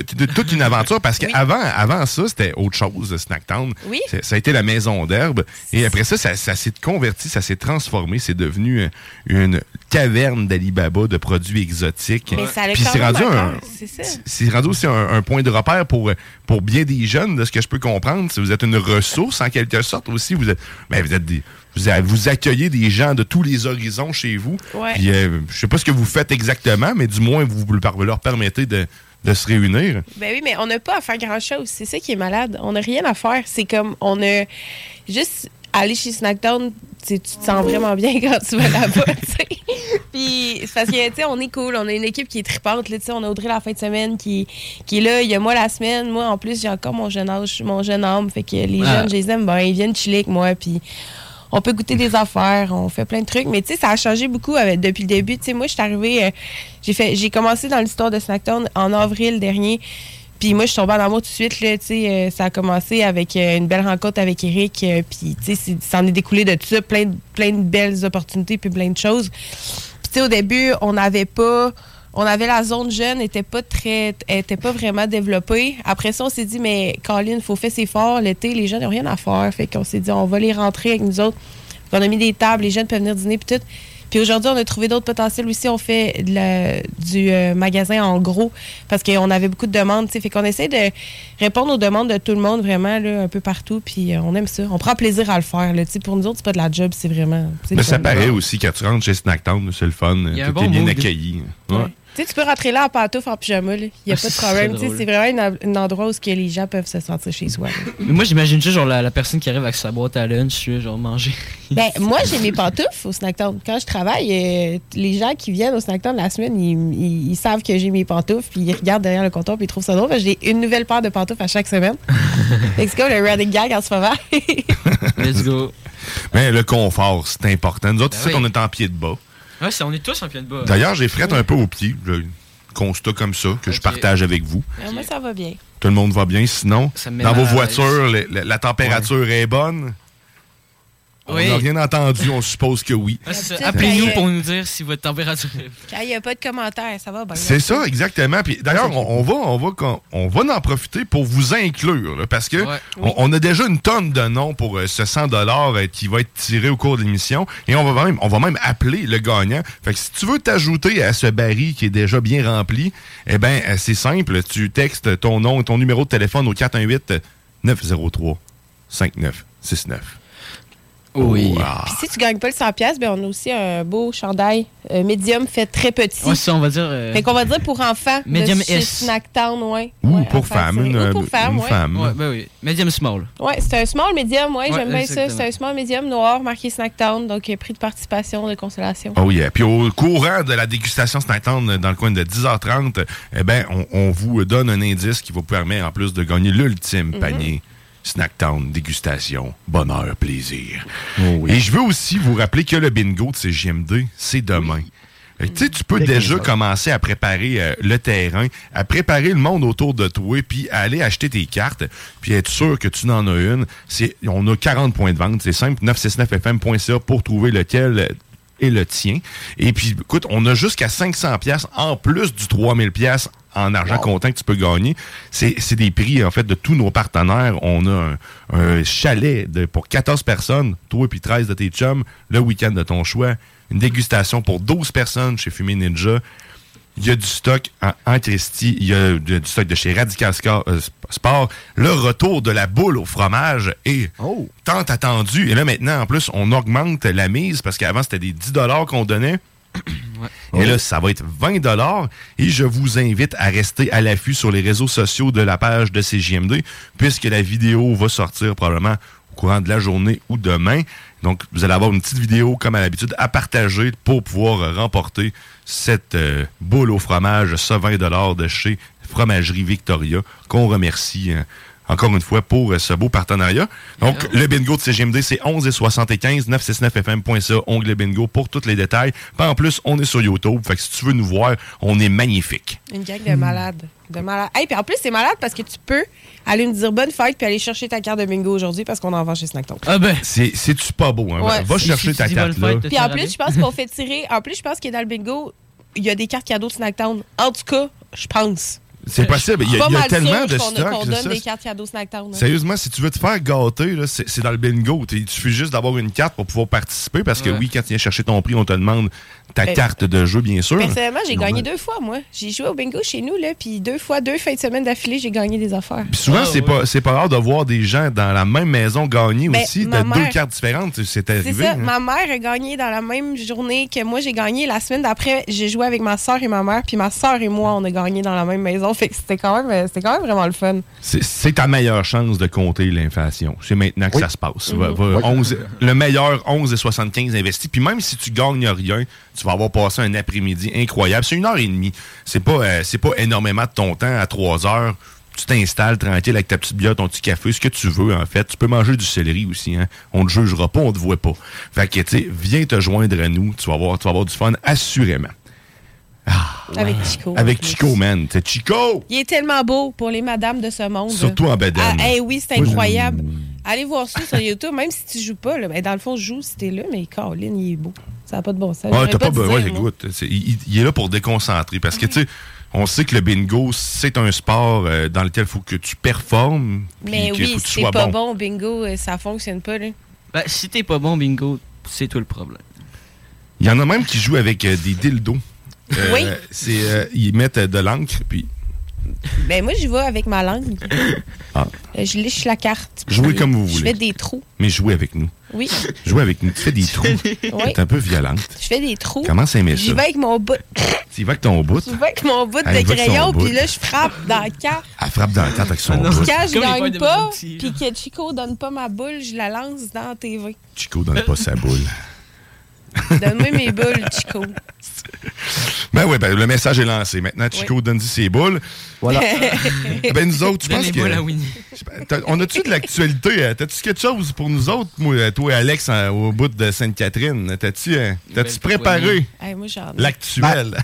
une aventure parce qu'avant avant ça, c'était autre chose, Snacktown. Oui. Ça a été la maison d'herbe. Et après ça, ça, ça s'est converti, ça s'est transformé. C'est devenu une caverne d'Alibaba de produits exotiques. Mais ça a Puis c'est rendu un c'est ça. c'est rendu aussi un, un point de repère pour, pour bien des jeunes, de ce que je peux comprendre. Si vous êtes une ressource, en quelque sorte aussi, vous êtes, ben, vous êtes des- vous, accueillez des gens de tous les horizons chez vous. Ouais. Puis, euh, je sais pas ce que vous faites exactement, mais du moins, vous leur leur permettez de, de se réunir. Ben oui, mais on n'a pas à faire grand-chose. C'est ça qui est malade. On n'a rien à faire. C'est comme, on a juste aller chez Snackdown, tu te sens vraiment bien *laughs* quand tu vas là-bas, tu sais. Puis c'est parce que, tu sais, on est cool. On a une équipe qui est tripante, là, tu sais. On a Audrey la fin de semaine qui, qui est là. Il y a moi la semaine. Moi, en plus, j'ai encore mon jeune âge, mon jeune homme. Fait que les Ah. jeunes, je les aime bien. Ils viennent chiller avec moi, puis on peut goûter des affaires, on fait plein de trucs. Mais tu sais, ça a changé beaucoup avec- depuis le début. Tu sais, moi, je suis arrivée, euh, j'ai fait, j'ai commencé dans l'histoire de Snacktown en avril dernier. Puis moi, je suis tombée en amour tout de suite. Là, euh, ça a commencé avec euh, une belle rencontre avec Eric. euh, puis, tu sais, c'est- ça en est découlé de tout ça. Plein de belles opportunités puis plein de choses. Puis, tu sais, au début, on n'avait pas... On avait la zone jeune, était pas très, était pas vraiment développée. Après ça, on s'est dit, mais Colin, faut faire ses efforts. L'été, les jeunes n'ont rien à faire. Fait qu'on s'est dit, on va les rentrer avec nous autres. On a mis des tables, les jeunes peuvent venir dîner puis tout. Puis aujourd'hui, on a trouvé d'autres potentiels aussi. On fait la- du euh, magasin en gros parce qu'on avait beaucoup de demandes. tu sais. Fait qu'on essaie de répondre aux demandes de tout le monde vraiment là, un peu partout. Puis euh, on aime ça. On prend plaisir à le faire. Là. Tu sais, Pour nous autres, c'est pas de la job, c'est vraiment. Mais ça paraît aussi quand tu rentres chez Snacktown, c'est le fun. un Tout bon est bien mood. accueilli. Ouais. Tu sais, tu peux rentrer là en pantoufle, en pyjama. Il n'y a Ah, pas de problème. Tu sais. C'est vraiment un, un endroit où ce que les gens peuvent se sentir chez soi. Mais moi, j'imagine juste genre la, la personne qui arrive avec sa boîte à lunch, genre manger. Ben, *laughs* moi, j'ai mes pantoufles au Snacktown. Quand je travaille, euh, les gens qui viennent au Snacktown la semaine, ils, ils- ils savent que j'ai mes pantoufles, puis ils regardent derrière le comptoir, puis ils trouvent ça drôle. J'ai une nouvelle paire de pantoufles à chaque semaine. *laughs* C'est comme le running gag en ce moment. Let's go. Mais le confort, c'est important. Nous autres, Ben ici, oui. on est en pied de bas. Ouais, on est tous en pied de bas. D'ailleurs, j'ai frette un peu au pied. Le constat comme ça que je partage avec vous. Alors, moi, ça va bien. Tout le monde va bien. Sinon, dans vos voitures, la température est bonne. On Oui. n'a rien entendu, on suppose que oui. Petite Appelez-nous pour nous dire si votre température est. Quand il n'y a pas de commentaires, ça va bien. C'est ça, exactement. Puis d'ailleurs, on, on va, on va, on va en profiter pour vous inclure, là, parce que Ouais. on, on a déjà une tonne de noms pour euh, ce 100 dollars qui va être tiré au cours de l'émission, et on va même, on va même appeler le gagnant. Fait que si tu veux t'ajouter à ce baril qui est déjà bien rempli, eh ben euh, c'est simple, tu textes ton nom et ton numéro de téléphone au 418 903 5969. Oui. Wow. Puis si tu gagnes pas le 100$, piastres, ben on a aussi un beau chandail euh, médium fait très petit. Ouais, ça, on va dire. euh, Fait qu'on va dire pour enfants. Medium chez. Snacktown, ouais. Ou Ouais, pour femme, une, Ou pour femme, une ouais. femme. Ouais, ben oui. Medium small. Ouais, c'est un small medium, ouais, Ouais, j'aime bien ça. C'est un small medium noir marqué Snacktown, donc euh, prix de participation de consolation. Oh yeah. Puis au courant de la dégustation Snacktown dans le coin de 10h30, eh ben, on, on vous donne un indice qui vous permet en plus de gagner l'ultime Mhm. panier. Snacktown, dégustation, bonheur, plaisir. Et je veux aussi vous rappeler que le bingo de CGMD, c'est demain. Que, Tu sais, tu peux déjà 15 heures. commencer à préparer euh, le terrain, à préparer le monde autour de toi, puis aller acheter tes cartes, puis être sûr que tu en as une. C'est, on a 40 points de vente, c'est simple, 969fm.ca pour trouver lequel est le tien. Et puis, écoute, on a jusqu'à 500 pièces en plus du 3000 pièces en argent comptant que tu peux gagner. C'est des prix, en fait, de tous nos partenaires. On a un, un chalet de, pour 14 personnes, toi puis 13 de tes chums, le week-end de ton choix. Une dégustation pour 12 personnes chez Fumé Ninja. Il y a du stock en, en Christie. Il y a du, du stock de chez Radical Scar- euh, Sport. Le retour de la boule au fromage est tant attendu. Et là, maintenant, en plus, on augmente la mise parce qu'avant, c'était des 10 qu'on donnait. *clears throat* Et là, ça va être 20 Et je vous invite à rester à l'affût sur les réseaux sociaux de la page de CJMD, puisque la vidéo va sortir probablement courant de la journée ou demain. Donc, vous allez avoir une petite vidéo, comme à l'habitude, à partager pour pouvoir remporter cette euh, boule au fromage, ça 20 de chez Fromagerie Victoria, qu'on remercie euh, encore une fois pour ce beau partenariat. Donc, le bingo de CGMD, c'est 11 et 75, 969fm.ca, onglet bingo pour tous les détails. Puis en plus, on est sur YouTube. Fait que si tu veux nous voir, on est magnifique. Une gang de malades. De malades. Hey, puis en plus, c'est malade parce que tu peux aller me dire bonne fête puis aller chercher ta carte de bingo aujourd'hui parce qu'on en vend chez Snackton. Ah ben. C'est, c'est-tu pas beau, hein? Ouais. Va chercher ta carte, là. Puis en plus, je pense qu'on fait tirer. En plus, je pense que dans le bingo, il y a des cartes cadeaux de Snacktown. En tout cas, je pense. C'est possible. Il y a, Pas il y a mal tellement de stock. qu'on c'est donne ça. des cartes cadeaux Snacktown. Sérieusement, si tu veux te faire gâter, c'est, dans le bingo. Il suffit juste d'avoir une carte pour pouvoir participer parce que Ouais. oui, quand tu viens chercher ton prix, on te demande ta Ben, carte de jeu, bien sûr. Personnellement, j'ai Normal. gagné deux fois, moi. J'ai joué au bingo chez nous, là, puis deux fois, deux fins de semaine d'affilée, j'ai gagné des affaires. Puis souvent, c'est pas pas rare de voir des gens dans la même maison gagner Ben, aussi. T'as deux cartes différentes, c'est C'est arrivé. ça, hein. ma mère a gagné dans la même journée que moi j'ai gagné. La semaine d'après, j'ai joué avec ma soeur et ma mère, puis ma soeur et moi, on a gagné dans la même maison. Fait que c'était quand même, euh, c'était quand même vraiment le fun. C'est- ta meilleure chance de compter l'inflation. C'est maintenant que ça se passe. Va- va- Mhm. 11 le meilleur 11,75 investi. Puis même si tu gagnes rien, tu vas avoir passé un après-midi incroyable. C'est une heure et demie. C'est pas, euh, c'est pas énormément de ton temps à trois heures. Tu t'installes tranquille avec ta petite bière, ton petit café, ce que tu veux en fait. Tu peux manger du céleri aussi. Hein? On te jugera pas, on te voit pas. Fait que, tu sais, viens te joindre à nous. Tu vas avoir, tu vas avoir du fun, assurément. Avec Chico. Avec Chico, man. C'est Chico! Il est tellement beau pour les madames de ce monde. Surtout en bedaine. Ah, eh oui, c'est incroyable. Allez voir ça sur YouTube, même si tu joues pas. Là, ben, dans le fond, je joue si t'es là, mais Caroline, il est beau. Ça n'a pas de bon sens. T'as pas besoin. écoute, il, il est là pour déconcentrer parce que, tu sais, on sait que le bingo, c'est un sport euh, dans lequel il faut que tu performes. puis Mais oui, faut que tu si t'es pas bon. bon. bingo, euh, ça fonctionne pas. Là. Ben, si t'es pas bon, bingo, c'est tout le problème. Il y en a même qui jouent avec euh, des dildos. Euh, Oui. c'est, euh, ils mettent euh, de l'encre, puis Ben, moi, j'y vais avec ma langue. *laughs* Ah. Je liche la carte. Jouez comme vous Je voulez. fais des trous. mais jouez avec nous. Oui. Jouez avec nous. Tu fais des trous. *laughs* Oui. T'es un peu violente. Je fais des trous. Comment ça aimer J'y ça? vais avec mon bout. Tu y vas avec ton bout? J'y vais avec mon bout Elle de va avec son crayon, puis là, je frappe dans la carte. Elle frappe dans la tête avec son Puis bout. quand je gagne pas, puis que Chico donne pas ma boule, je la lance dans la TV. Chico donne pas sa boule. Donne-moi mes boules, Chico. Ben oui, ben, le message est lancé. Maintenant, Chico donne ses boules. Voilà. ben nous autres, je pense que... à Winnie. On a-tu de l'actualité? euh, T'as-tu quelque chose pour nous autres, moi, toi et Alex, en- au bout de Sainte-Catherine? T'as-tu euh, t'as-tu préparé Hey, moi, j'en ai. l'actuel?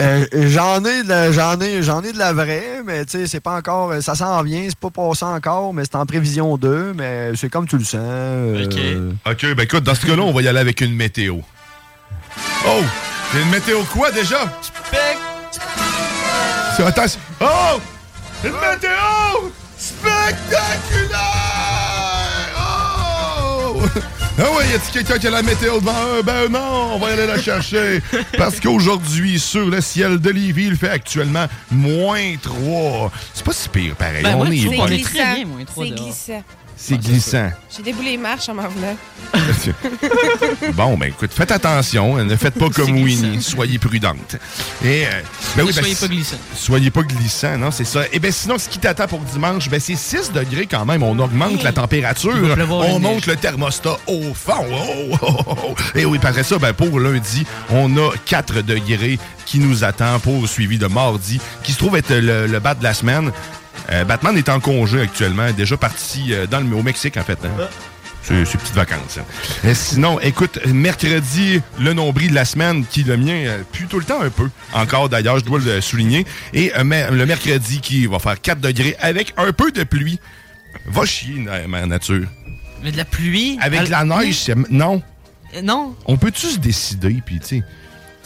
Euh, j'en ai, de la- j'en ai, j'en ai de la vraie, mais tu sais, c'est pas encore, euh, ça s'en vient, c'est pas passé encore, mais c'est en prévision 2, mais c'est comme tu le sens. euh, OK, ben écoute, dans ce cas-là, on va y aller avec une météo. Oh! C'est une météo quoi, déjà? C'est attention. Oh! Une météo spectaculaire! Oh! *laughs* Ah ouais, y a-t-il quelqu'un qui a la météo devant eux? Ben non, on va aller la chercher. *laughs* Parce qu'aujourd'hui, sur le ciel de Lévis, il fait actuellement moins 3. C'est pas si pire, pareil. Ben, on moi, est tu C'est glissant. C'est glissant. J'ai déboulé les marches en m'en venant. *laughs* bon, ben écoute, faites attention. hein, Ne faites pas comme Winnie. Soyez prudente. Et, euh, ben oui, ben, soyez pas glissant. Soyez pas glissant, non, c'est ça. Et bien sinon, ce qui t'attend pour dimanche, ben c'est 6 degrés quand même. On augmente la température. On monte le thermostat au fond. Oh, oh, oh, oh. Et oui, après ça, ben, pour lundi, on a 4 degrés qui nous attend pour suivi de mardi, qui se trouve être le, le bat de la semaine. Euh, Batman est en congé actuellement, déjà parti euh, dans le, au Mexique, en fait. hein. C'est c'est petites vacances. hein. Sinon, écoute, mercredi, le nombril de la semaine, qui le mien euh, pue tout le temps un peu. Encore d'ailleurs, je dois le souligner. Et le mercredi qui va faire 4 degrés avec un peu de pluie. Va chier, ma nature. Mais de la pluie? Avec elle- la neige, c'est- non. Non. On peut-tu se décider, puis tu sais,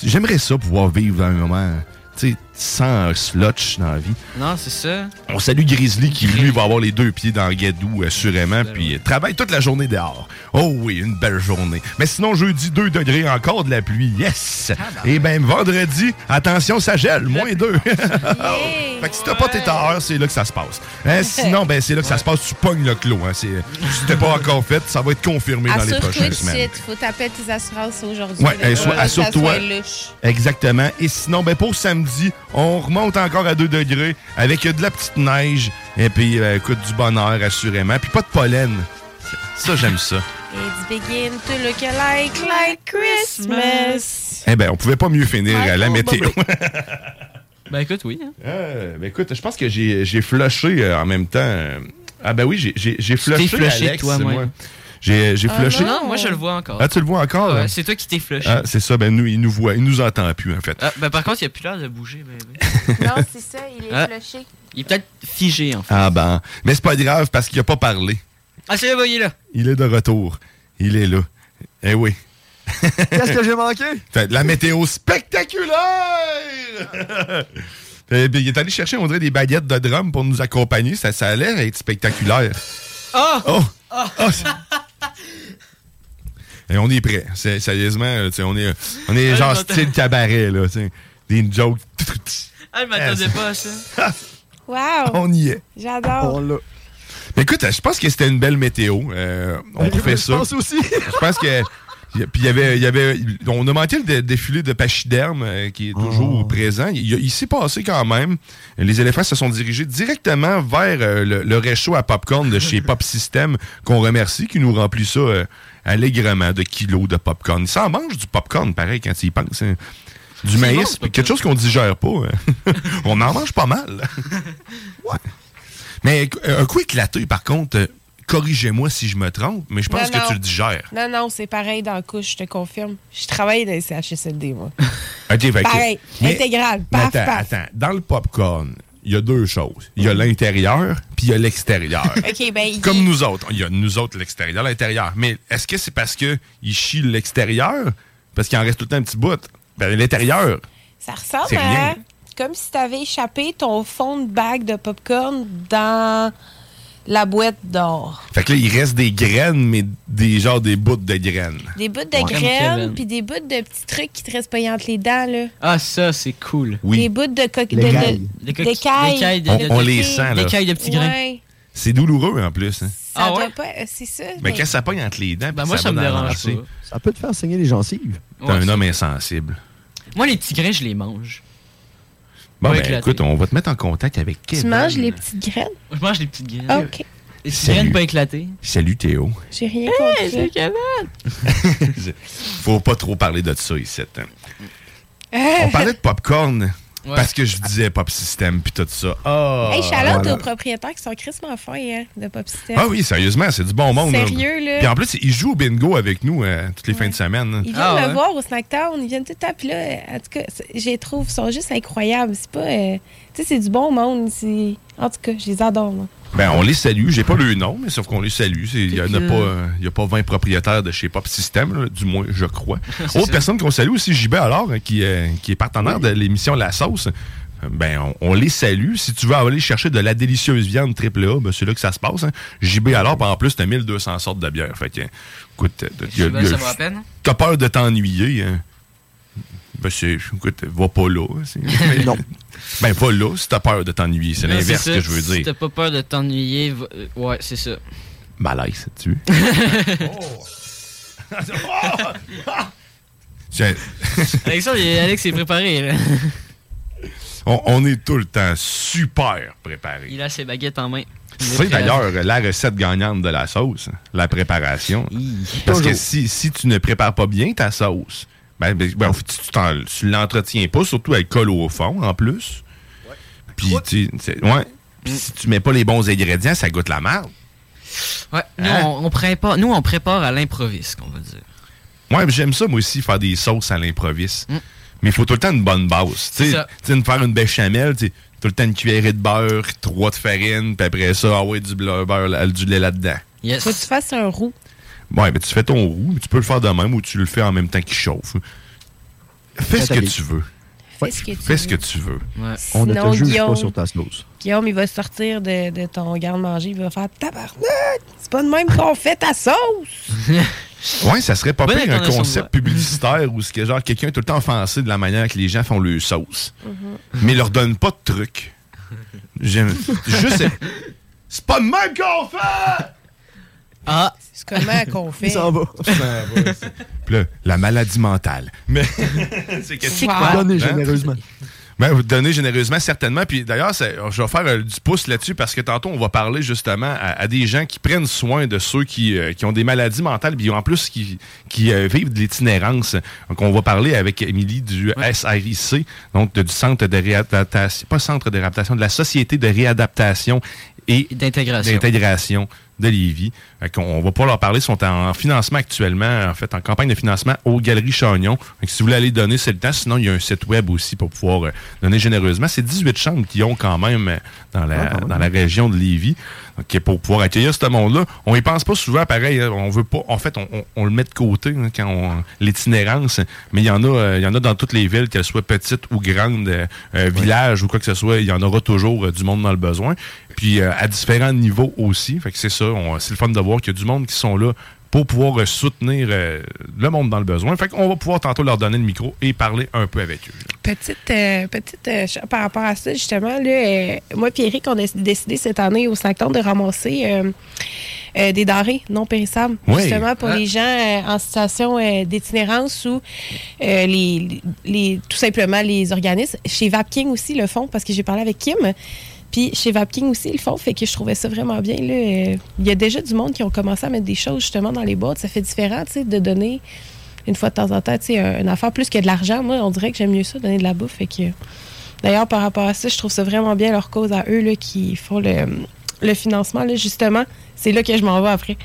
j'aimerais ça pouvoir vivre un moment, tu sais, sans slotch dans la vie. Non, c'est ça. On salue Grizzly qui, lui, va avoir les deux pieds dans le guédou, assurément, puis euh, travaille toute la journée dehors. Oh oui, une belle journée. Mais sinon, jeudi, 2 degrés, encore de la pluie. Yes! Et bien, vendredi, attention, ça gèle, moins 2. *laughs* fait que si t'as pas tes tailleurs, c'est là que ça se passe. Hein, sinon, ben c'est là que ça se passe, tu pognes le clos. Hein, c'est- si t'es pas encore fait, ça va être confirmé dans les prochaines semaines. suite. Faut taper tes assurances aujourd'hui. Ouais, assure-toi. Exactement. Et sinon, ben pour samedi, on remonte encore à 2 degrés avec de la petite neige. Et puis, euh, écoute, du bonheur, assurément. Puis pas de pollen. Ça, j'aime ça. It's begin to look like like Christmas. Eh ben, on pouvait pas mieux finir à la météo. *laughs* Ben écoute, oui. hein. Euh, ben écoute, je pense que j'ai j'ai flushé euh, en même temps. Ah ben oui, j'ai- flushé, flushé, Alex, toi, moi. moi. J'ai j'ai Ah, flushé. non, moi, je le vois encore. Ah, tu le vois encore? Ouais, hein? c'est toi qui t'es flushé. Ah, c'est ça, ben nous, il nous voit, il nous entend plus, en fait. Ah, ben par contre, il a plus l'air de bouger. Ben, ben. *laughs* Non, c'est ça, il est Ah. flushé. Il est peut-être figé, en fait. Ah ben, mais c'est pas grave parce qu'il a pas parlé. Ah, c'est là, voyez là. Il est de retour. Il est là. Eh oui. *laughs* Qu'est-ce que j'ai manqué? Fait, La météo spectaculaire! *laughs* Bien, il est allé chercher, on dirait, des baguettes de drum pour nous accompagner. Ça, ça a l'air être spectaculaire. Ah! Oh! Oh, c'est- Et on est prêt. Sérieusement, on est, on est Ah, genre je style cabaret, là. Des jokes. Ah, je m'attendais pas à ça. Wow! On y est. J'adore. Écoute, je pense que c'était une belle météo. Euh, on Ben, fait je ça. pense aussi. Je pense que. Puis il y avait, il y avait, on a manqué le dé- défilé de pachyderme euh, qui est toujours présent. Il, s'est passé quand même. Les éléphants se sont dirigés directement vers euh, le, le réchaud à popcorn de chez *laughs* Pop System qu'on remercie, qui nous remplit ça euh, allègrement de kilos de popcorn. Ils s'en mangent du popcorn, pareil, quand ils pensent. hein. Du maïs, bon, quelque chose qu'on digère pas. hein. *laughs* on en mange pas mal. Ouais. Mais un coup éclaté, par contre, corrigez-moi si je me trompe, mais je pense Non, que non. tu le digères. Non, non, c'est pareil dans la couche, je te confirme. Je travaille dans les CHSLD, moi. *laughs* OK, que- Pareil, mais- intégral, paf, attends, paf. attends. Dans le popcorn, il y a deux choses. Il y a l'intérieur, puis il y a l'extérieur. *laughs* OK, ben, il- Comme nous autres. Il y a nous autres l'extérieur, l'intérieur. Mais est-ce que c'est parce qu'ils chient l'extérieur? Parce qu'il en reste tout le temps un petit bout. Ben, l'intérieur, ça ressemble à... Comme si tu avais échappé ton fond de bague de popcorn dans la boîte d'or. Fait que là, il reste des graines, mais des genres des bouts de graines. Des bouts de Ouais. graines, puis des bouts de petits trucs qui te restent pas entre les dents, là. Ah, ça, c'est cool. Des bouts de coque... Les de- de- cailles. Des de- On- les sent, là. D'écailles de petits grains. Ouais, C'est douloureux en plus. hein. ça Ah ouais? pas... C'est ça. Mais ben- quand ça pogne entre les dents, Ben, moi, ça me dérange pas. Ça peut te faire saigner les gencives. T'es Ouais, un homme insensible. Moi, les petits grains, je les mange. Bon, ben, écoute, on va te mettre en contact avec Tu Kevin. manges les petites graines? Je mange les petites graines. Ah, OK. Graines pas éclatées. Salut Théo. J'ai rien compris. *laughs* Faut pas trop parler de ça ici. hein. On parlait de popcorn Ouais. parce que je disais pop system puis tout ça. Ah, Hey, Charlotte voilà. aux propriétaires qui sont crissement fins hein, de Pop System. Ah oui, sérieusement, c'est du bon monde. Sérieux, là? Puis en plus, ils jouent au bingo avec nous euh, toutes les fins de semaine. hein. Ils viennent Ah, me ouais. voir au Snacktown, ils viennent tout le temps. Puis là, en tout cas, je les trouve, ils sont juste incroyables. C'est pas. euh, tu sais, c'est du bon monde. c'est- En tout cas, je les adore, moi. Ben, on les salue. J'ai pas le nom, mais sauf qu'on les salue. C'est- Il y en a a pas 20 propriétaires de chez Pop System, là, du moins, je crois. *laughs* Autre ça. personne qu'on salue aussi, JB alors, hein, qui, euh, qui est partenaire de l'émission La Sauce. Ben, on, on les salue. Si tu veux aller chercher de la délicieuse viande triple A, ben, c'est là que ça se passe. hein. JB alors, puis en plus, t'as 1200 sortes de bière. Fait que, écoute, t'as peur de t'ennuyer. hein. Ben, c'est, écoute, va pas là. *laughs* Non. Ben, va là si t'as peur de t'ennuyer. C'est l'inverse que je veux Si dire. t'as pas peur de t'ennuyer, va- euh, ouais, c'est ça. Malaise, tu Alexandre, *laughs* *laughs* il- Alex est préparé, là. on, on est tout le temps super préparé. Il a ses baguettes en main. C'est d'ailleurs la recette gagnante de la sauce, la préparation. Parce que si, si tu ne prépares pas bien ta sauce, ben, ben, ben, tu, tu l'entretiens pas, surtout elle colle au fond en plus. Puis, tu ouais. Si tu mets pas les bons ingrédients, ça goûte la merde. Ouais, nous, Hein? on, on prépare, nous, on prépare à l'improviste, qu'on va dire. Ouais, mais j'aime ça, moi aussi, faire des sauces à l'improviste. Mais il faut tout le temps une bonne base. Tu Mm. Sais, faire une béchamel, tu tout le temps une cuillerée de beurre, trois de farine, puis après ça, ah ouais, du beurre, beurre, là- du lait là-dedans. Yes. Faut que tu fasses un roux. Ouais, mais tu fais ton roux, mais tu peux le faire de même ou tu le fais en même temps qu'il chauffe. Fais ce que tu veux. Fais ce que tu Fais ce que veux. tu veux. On ne Sinon, te juge Guillaume- pas sur ta sauce. Guillaume, il va sortir de, de ton garde-manger, il va faire tabarnak! C'est pas de même qu'on fait ta sauce! *laughs* Ouais, ça serait pas Bonne pire un concept publicitaire où c'est que genre quelqu'un est tout le temps offensé de la manière que les gens font le sauce. Mais leur donne pas de trucs. J'aime. *laughs* Juste. C'est pas de même qu'on fait! Ah! C'est comment qu'on fait? Il s'en va. *laughs* Puis là, la maladie mentale. Mais *laughs* c'est que quoi? Donnez Hein? généreusement. Ben, vous donnez généreusement, certainement. Puis d'ailleurs, je vais faire euh, du pouce là-dessus parce que tantôt, on va parler justement à, à des gens qui prennent soin de ceux qui, euh, qui ont des maladies mentales, puis en plus qui, qui euh, vivent de l'itinérance. Donc, on va parler avec Émilie du SRIC, donc de- du Centre de réadaptation, pas Centre de réadaptation, de la Société de réadaptation et d'intégration de Lévis. On va pas leur parler, ils sont en financement actuellement, en fait, en campagne de financement aux Galeries Chagnon. Si vous voulez aller donner, c'est le temps. Sinon, il y a un site web aussi pour pouvoir euh, donner généreusement. C'est 18 chambres qui ont quand même euh, dans la, dans la région de Lévis. Donc, pour pouvoir accueillir ce monde-là. On y pense pas souvent, pareil. hein, On veut pas. En fait, on, on- on le met de côté hein, quand on l'itinérance. Mais il y en a, euh, il y en a dans toutes les villes, qu'elles soient petites ou grandes, euh, villages ou quoi que ce soit. Il y en aura toujours euh, du monde dans le besoin. Puis euh, à différents niveaux aussi. Fait que c'est ça. on- C'est le fun de voir qu'il y a du monde qui sont là pour pouvoir euh, soutenir euh, le monde dans le besoin. Fait qu'on va pouvoir tantôt leur donner le micro et parler un peu avec eux. Petite, euh, petite euh, par rapport à ça, justement, là, euh, moi et Eric, on a décidé cette année au Sancton de ramasser euh, euh, des denrées non périssables, Oui. justement pour Ah. les gens euh, en situation euh, d'itinérance ou euh, les, les, tout simplement les organismes. Chez Vapking aussi le font, parce que j'ai parlé avec Kim. Puis chez Vapking aussi, ils le font, fait que je trouvais ça vraiment bien. là. Il y a déjà du monde qui ont commencé à mettre des choses justement dans les boîtes. Ça fait différent, tu sais, de donner une fois de temps en temps, tu sais, un- une affaire plus que de l'argent. Moi, on dirait que j'aime mieux ça, donner de la bouffe. Fait que, d'ailleurs, par rapport à ça, je trouve ça vraiment bien leur cause à eux là, qui font le, le financement. Là, justement, c'est là que je m'en vais après.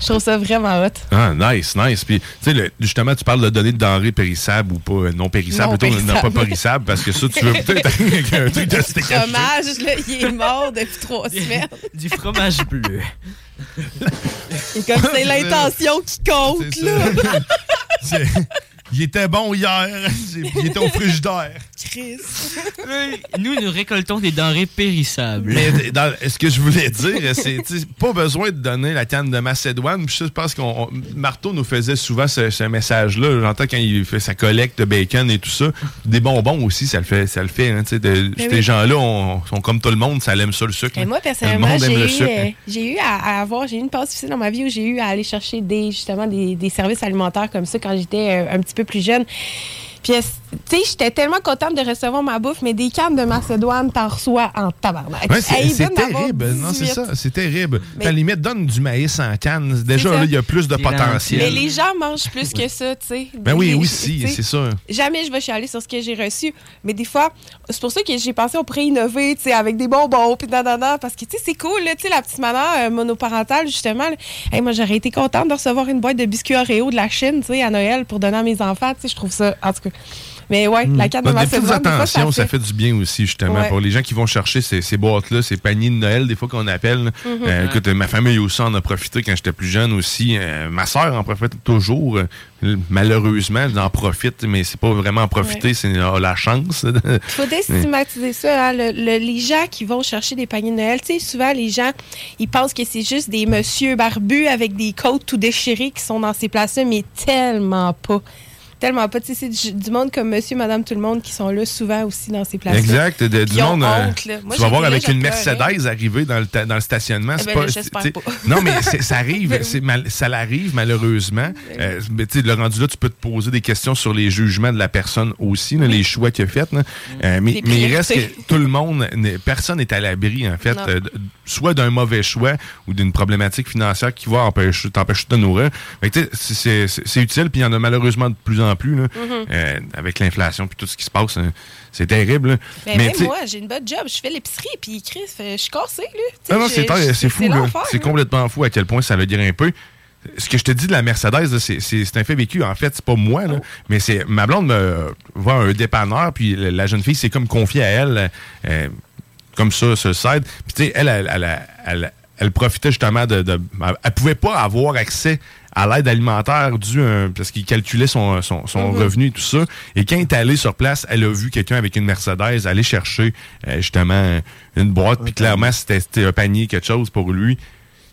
Je trouve ça vraiment hot. Ah, nice, nice. Puis, tu sais, justement, tu parles de donner de denrées périssables ou pas euh, non périssables, Non plutôt non pas périssables, parce que ça, tu veux *laughs* peut-être avec un truc de steak fromage, là, il est mort depuis trois semaines. Du fromage bleu. Et comme c'est *laughs* l'intention qui compte, là. *laughs* Il était bon hier. *laughs* Il était au frigidaire. Chris. *laughs* Nous, nous récoltons des denrées périssables. Mais dans- ce que je voulais dire, c'est pas besoin de donner la canne de Macédoine. Puis je pense qu'on on- Marteau nous faisait souvent ce, ce message-là. J'entends quand il fait sa collecte de bacon et tout ça. Des bonbons aussi, ça le fait. Ça le fait hein, de- Mais ces oui. gens-là on- sont comme tout le monde, ça aime ça le sucre. Et là. moi, le personnellement, j'ai eu, euh, hein. j'ai eu à, à avoir, j'ai eu une passe difficile dans ma vie où j'ai eu à aller chercher des, justement, des, des services alimentaires comme ça quand j'étais euh, un petit peu plus jeune. Puis, tu sais, j'étais tellement contente de recevoir ma bouffe, mais des cannes de Macédoine, t'en reçois en tabarnak. Ouais, c'est terrible. Non, c'est 18. ça. C'est terrible. Mais- À la limite, donne du maïs en canne. Déjà, là, il y a plus de potentiel. Mais les gens mangent plus que ça, tu sais. Ben oui, Les- oui, tu si, sais, c'est ça. Jamais je vais chialer sur ce que j'ai reçu. Mais des fois, c'est pour ça que j'ai pensé on pourrait innover, tu sais, avec des bonbons, puis nanana, parce que, tu sais, c'est cool, là, tu sais, la petite manière euh, monoparentale, justement. là. Hey, moi, j'aurais été contente de recevoir une boîte de biscuits Oreo de la Chine, tu sais, à Noël pour donner à mes enfants, tu sais, je trouve ça, en tout cas. Mais ouais, la carte de Des petites Macédoine, des fois, attentions, ça fait du bien aussi, justement, Ouais. pour les gens qui vont chercher ces, ces boîtes-là, ces paniers de Noël, des fois qu'on appelle. Mhm. Euh, écoute, ma famille aussi en a profité quand j'étais plus jeune aussi. Euh, ma soeur en profite toujours. Euh, malheureusement, elle en profite, mais c'est pas vraiment en profiter, Ouais. c'est la chance. Il faut *laughs* déstigmatiser ça. hein, le- le- les gens qui vont chercher des paniers de Noël, tu sais, souvent, les gens, ils pensent que c'est juste des monsieur barbus avec des côtes tout déchirées qui sont dans ces places-là, mais tellement pas. Tellement pas. Tu sais, c'est du, du monde comme monsieur, madame, tout le monde qui sont là souvent aussi dans ces places-là. Exact, de- du monde. euh, honte, là. Moi, tu vas voir avec une Mercedes arriver dans le, dans le stationnement. Eh ben pas. Non, mais ça arrive. *laughs* Ben mal- ça l'arrive malheureusement. Euh, mais tu sais, le rendu là, tu peux te poser des questions sur les jugements de la personne aussi, là, les choix qu'il a fait. là. Euh, mais, mais il reste que tout le monde, personne n'est à l'abri, en fait, euh, soit d'un mauvais choix ou d'une problématique financière qui va empêcher- t'empêcher de te nourrir. C'est utile, puis il y en a malheureusement de plus en plus, là, Mhm. euh, avec l'inflation puis tout ce qui se passe. hein. C'est terrible. là. Ben, mais même moi, j'ai une bonne job. Je fais l'épicerie, puis Chris, euh, je suis cassée, là. Non, c'est fou, C'est complètement fou à quel point ça le dire un peu. Ce que je te dis de la Mercedes, c'est un fait vécu. En fait, c'est pas moi, Oh. là, mais c'est ma blonde me voit un dépanneur, puis la, jeune fille s'est comme confiée à elle, euh, comme ça, le site. Puis tu sais, elle, elle, elle, elle- elle profitait justement de, de- Elle pouvait pas avoir accès à l'aide alimentaire dû à un- parce qu'il calculait son, son, son Mhm. revenu et tout ça. Et quand elle est allée sur place, elle a vu quelqu'un avec une Mercedes aller chercher euh, justement une boîte. Puis clairement, c'était c'était un panier, quelque chose pour lui.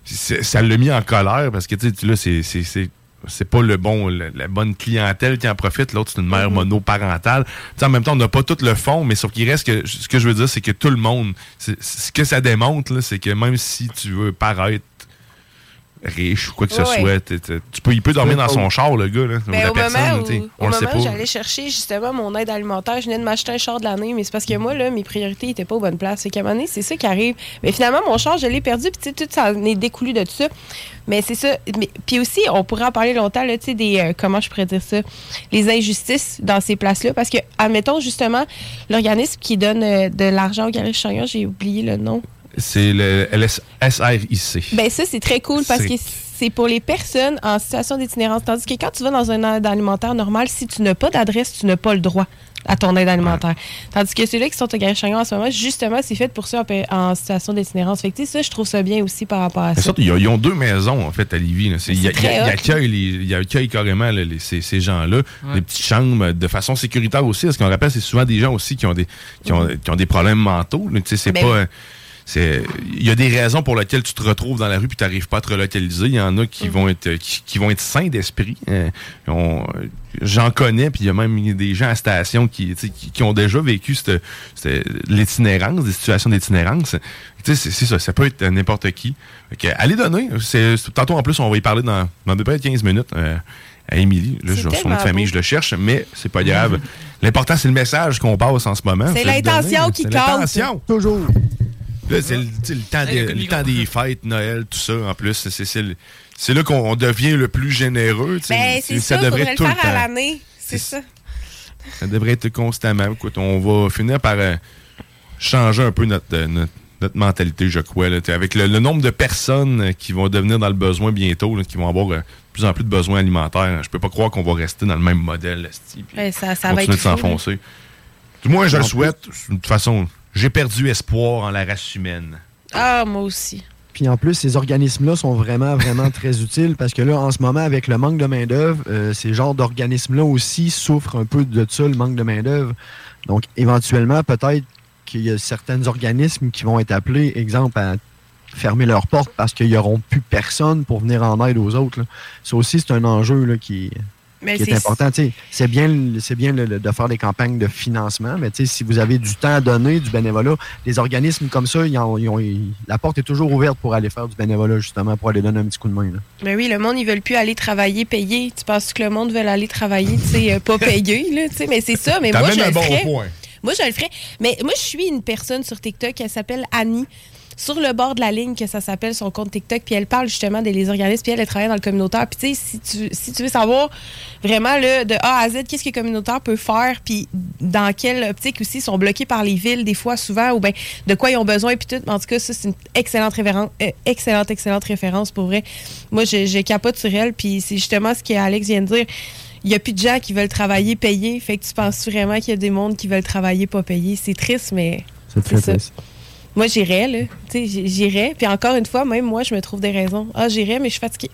Ça l'a mis en colère parce que tu sais, là, c'est- c'est c'est- c'est pas le bon, le- la bonne clientèle qui en profite. L'autre, c'est une mère monoparentale. Tu sais, en même temps, on n'a pas tout le fond, mais sauf qu'il reste que ce que je veux dire, c'est que tout le monde, ce que ça démontre, là, c'est que même si tu veux paraître riche ou quoi que ce soit. tu peux, il peut dormir dans son char, le gars, là, ou Ben, la au personne. où, on au le sait pas. j'allais chercher justement mon aide alimentaire, je venais de m'acheter un char de l'année, mais c'est parce que moi, là, mes priorités n'étaient pas aux bonnes places. Fait qu'à un moment donné, c'est ça qui arrive. Mais finalement, mon char, je l'ai perdu, puis tout ça en est découlu de tout ça. Mais c'est ça. Puis aussi, on pourrait en parler longtemps, là, tu sais, des. euh, comment je pourrais dire ça? Les injustices dans ces places-là. Parce que, admettons, justement, l'organisme qui donne euh, de l'argent aux galeries Chagnon, j'ai oublié le nom. C'est le LS SRIC. Ben ça, c'est très cool parce que c'est pour les personnes en situation d'itinérance. Tandis que quand tu vas dans un aide alimentaire normal, si tu n'as pas d'adresse, tu n'as pas le droit à ton aide alimentaire. Tandis que ceux-là qui sont au Chagnon en ce moment, justement, c'est fait pour ceux en, situation d'itinérance. Fait que, tu sais, ça, je trouve ça bien aussi par rapport à ça. surtout, ils ont- ils ont deux maisons, en fait, à Lévis. là. C'est- Il y a- C'est il y a- très il hot. accueille les- il accueille carrément là, les- ces, ces gens-là, des petites chambres de façon sécuritaire aussi. Parce qu'on rappelle, c'est souvent des gens aussi qui ont des, qui ont, qui ont des problèmes mentaux. là. Tu sais, C'est Ben pas. Euh, Il y a des raisons pour lesquelles tu te retrouves dans la rue puis tu n'arrives pas à te relocaliser. Il y en a qui, vont, être, euh, qui, qui vont être sains d'esprit. Euh, on- J'en connais, puis il y a même des gens à station qui, qui, qui ont déjà vécu cette- cette- l'itinérance, des situations d'itinérance. Tu sais, c'est- ça, ça peut être n'importe qui. Que, allez donner. Tantôt, en plus, on va y parler dans, dans à peu près 15 minutes euh, à Émilie. Là, je son nom de tellement famille, je le cherche, mais c'est pas grave. *laughs* L'important, c'est le message qu'on passe en ce moment. C'est l'intention qui C'est compte. l'intention. Toujours. Là, c'est le, temps, des, le le temps des fêtes, Noël, tout ça, en plus. C'est- C'est le- c'est là qu'on devient le plus généreux. Ben, c'est ça, devrait être le tout faire à temps. l'année. C'est ça. Ça devrait être constamment. Écoute, on va finir par euh, changer un peu notre, euh, notre, notre mentalité, je crois. là. Avec le, le nombre de personnes euh, qui vont devenir dans le besoin bientôt, là, qui vont avoir euh, de plus en plus de besoins alimentaires, je peux pas croire qu'on va rester dans le même modèle. puis Ben, ça, ça va être de fou, là. s'enfoncer. Du moins, je le souhaite. De toute façon, j'ai perdu espoir en la race humaine. Ah, moi aussi. Puis en plus, ces organismes-là sont vraiment, vraiment *laughs* très utiles parce que là, en ce moment, avec le manque de main-d'œuvre, euh, ces genres d'organismes-là aussi souffrent un peu de ça, le manque de main-d'œuvre. Donc, éventuellement, peut-être qu'il y a certains organismes qui vont être appelés, exemple, à fermer leurs portes parce qu'ils n'auront plus personne pour venir en aide aux autres. là. Ça aussi, c'est un enjeu là, qui, Mais qui est c'est- important. Tu sais, C'est bien, le- c'est bien le- le- de faire des campagnes de financement, mais si vous avez du temps à donner, du bénévolat, des organismes comme ça, ils ont- ils ont- ils- la porte est toujours ouverte pour aller faire du bénévolat, justement, pour aller donner un petit coup de main. là. Ben oui, le monde, ils veulent plus aller travailler payé. Tu penses que le monde veut aller travailler, tu sais, euh, pas payé, là, tu sais, mais c'est ça. Mais moi, je un le bon ferais. point. Moi, je le ferais. Mais moi, je suis une personne sur TikTok, elle s'appelle Annie. Sur le bord de la ligne, que ça s'appelle son compte TikTok, puis elle parle justement des les organismes, puis elle, elle travaille dans le communautaire. Puis tu sais, si tu, si tu veux savoir vraiment là, de A à Z, qu'est-ce que le communautaire peut faire, puis dans quelle optique aussi ils sont bloqués par les villes, des fois, souvent, ou bien de quoi ils ont besoin, puis tout. En tout cas, ça, c'est une excellente, référence, euh, excellente, excellente référence pour vrai. Moi, je, je capote sur elle, puis c'est justement ce qu'Alex vient de dire. Il n'y a plus de gens qui veulent travailler payés. Fait que tu penses vraiment qu'il y a des mondes qui veulent travailler pas payés. C'est triste, mais C'est très ça. triste. Moi, j'irais, là. Tu sais, j'irais. Puis encore une fois, même moi, je me trouve des raisons. Ah, j'irais, mais je suis fatiguée.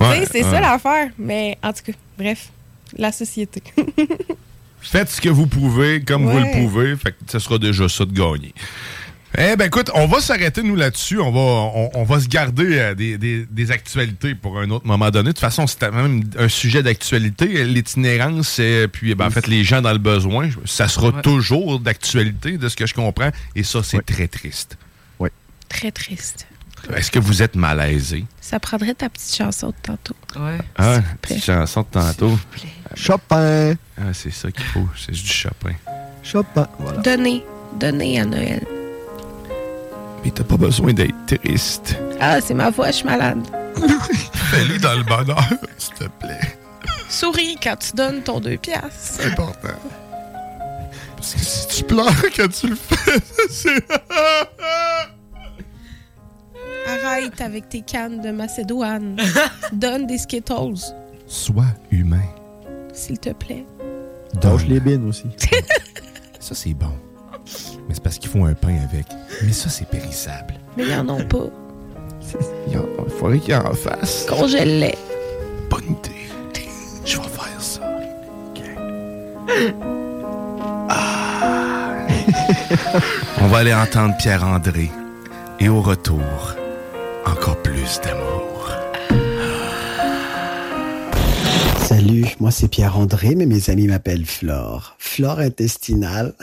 Ouais, *laughs* tu sais, c'est ouais. ça l'affaire. Mais en tout cas, bref, la société. *laughs* Faites ce que vous pouvez, comme vous le pouvez. Fait que ce sera déjà ça de gagner. Eh ben écoute, on va s'arrêter nous là-dessus. On va, on, on va se garder euh, des, des- des actualités pour un autre moment donné. De toute façon, c'est même un sujet d'actualité. L'itinérance, et puis ben, en fait les gens dans le besoin, ça sera Ouais. toujours d'actualité de ce que je comprends. Et ça, c'est très triste. Très triste. Est-ce que vous êtes malaisé? Ça prendrait ta petite chanson de tantôt. Ouais. Ah, petite chanson de tantôt. Chopin. Ah, c'est ça qu'il faut. C'est du Chopin. Chopin. Voilà. Donnez. Donnez à Noël. Mais t'as pas besoin d'être triste. Ah, c'est ma voix, je suis malade. *laughs* Fais-le dans le bonheur, *laughs* s'il te plaît. Souris quand tu donnes ton deux piastres. C'est important. Parce que si tu pleures *laughs* quand tu le fais, c'est. Arrête avec tes cannes de Macédoine. Donne des Skittles, Sois humain. s'il te plaît. Lâche les bines aussi. Ça, c'est bon. Mais c'est parce qu'ils font un pain avec. Mais ça, c'est périssable. Mais ils en ont pas. *laughs* Il faudrait qu'il en fasse. Congèle-les. Bonne idée. Je vais faire ça. Ah. On va aller entendre Pierre-André. Et au retour, encore plus d'amour. Salut, moi c'est Pierre-André, mais mes amis m'appellent Flore. Flore intestinale.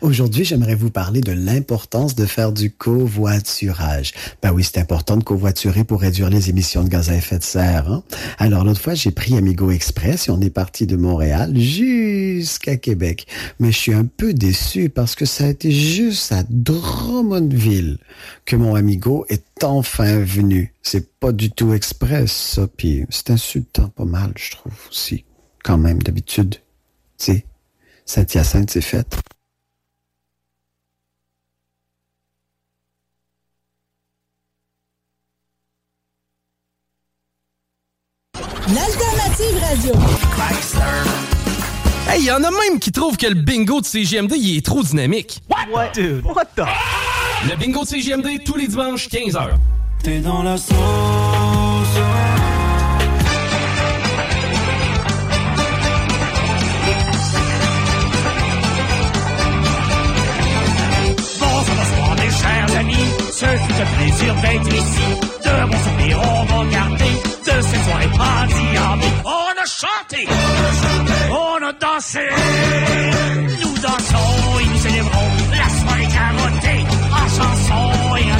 Aujourd'hui, j'aimerais vous parler de l'importance de faire du covoiturage. Ben oui, c'est important de covoiturer pour réduire les émissions de gaz à effet de serre. hein. Alors l'autre fois, j'ai pris Amigo Express et on est parti de Montréal jusqu'à Québec. Mais je suis un peu déçu parce que ça a été juste à Drummondville que mon Amigo est enfin venu. C'est pas du tout express, ça. Puis c'est insultant pas mal, je trouve aussi. Quand même, d'habitude. Tu sais, Saint-Hyacinthe, c'est fait. L'alternative radio. Hey, y en a même qui trouvent que le bingo de CGMD il est trop dynamique. What? Dude, what the? Le bingo de CGMD tous les dimanches 15h. T'es dans la sauce. Bonsoir, mes chers amis, ce fut un plaisir d'être ici. De bons souvenirs on va garder de cette soirée endiablée. On a chanté, on a dansé, nous dansons et nous célébrons la soirée carottée en chanson et en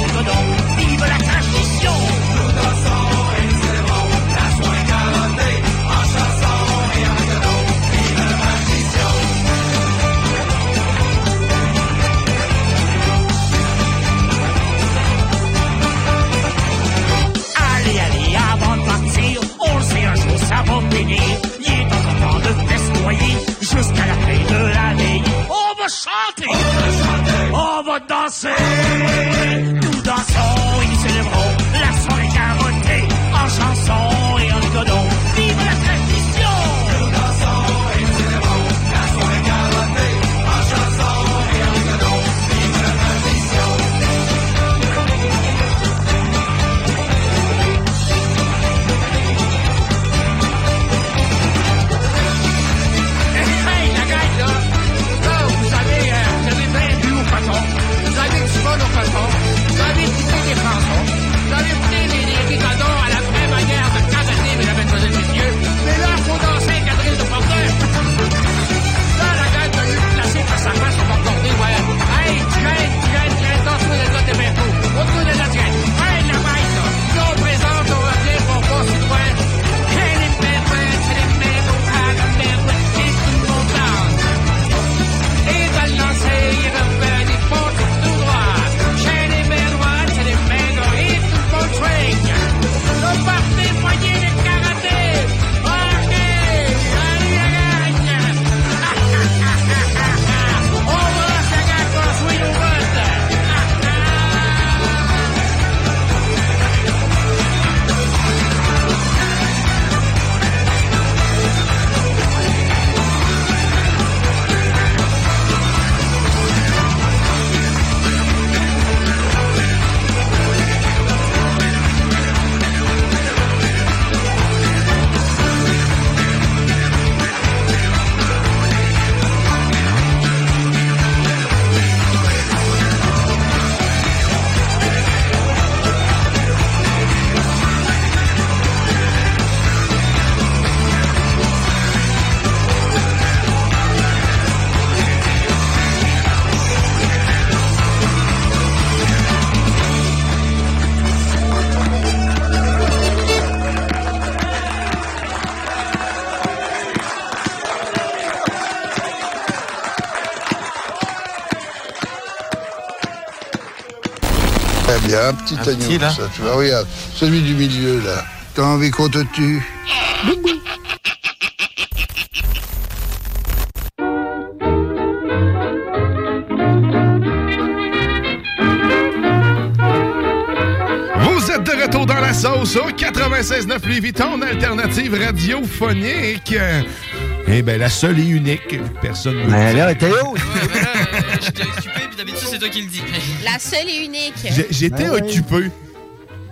on Très bien, un petit Un agneau, petit, là ça, tu vois, regarde, celui du milieu, là. T'as envie qu'on te tue Vous êtes de retour dans la sauce au 96.9 Louis Vuitton, alternative radiophonique. Eh bien, la seule et unique. Personne ne Mais là, Théo! *laughs* D'habitude, c'est toi qui le dis. *laughs* La seule et unique. J'étais Ben occupé.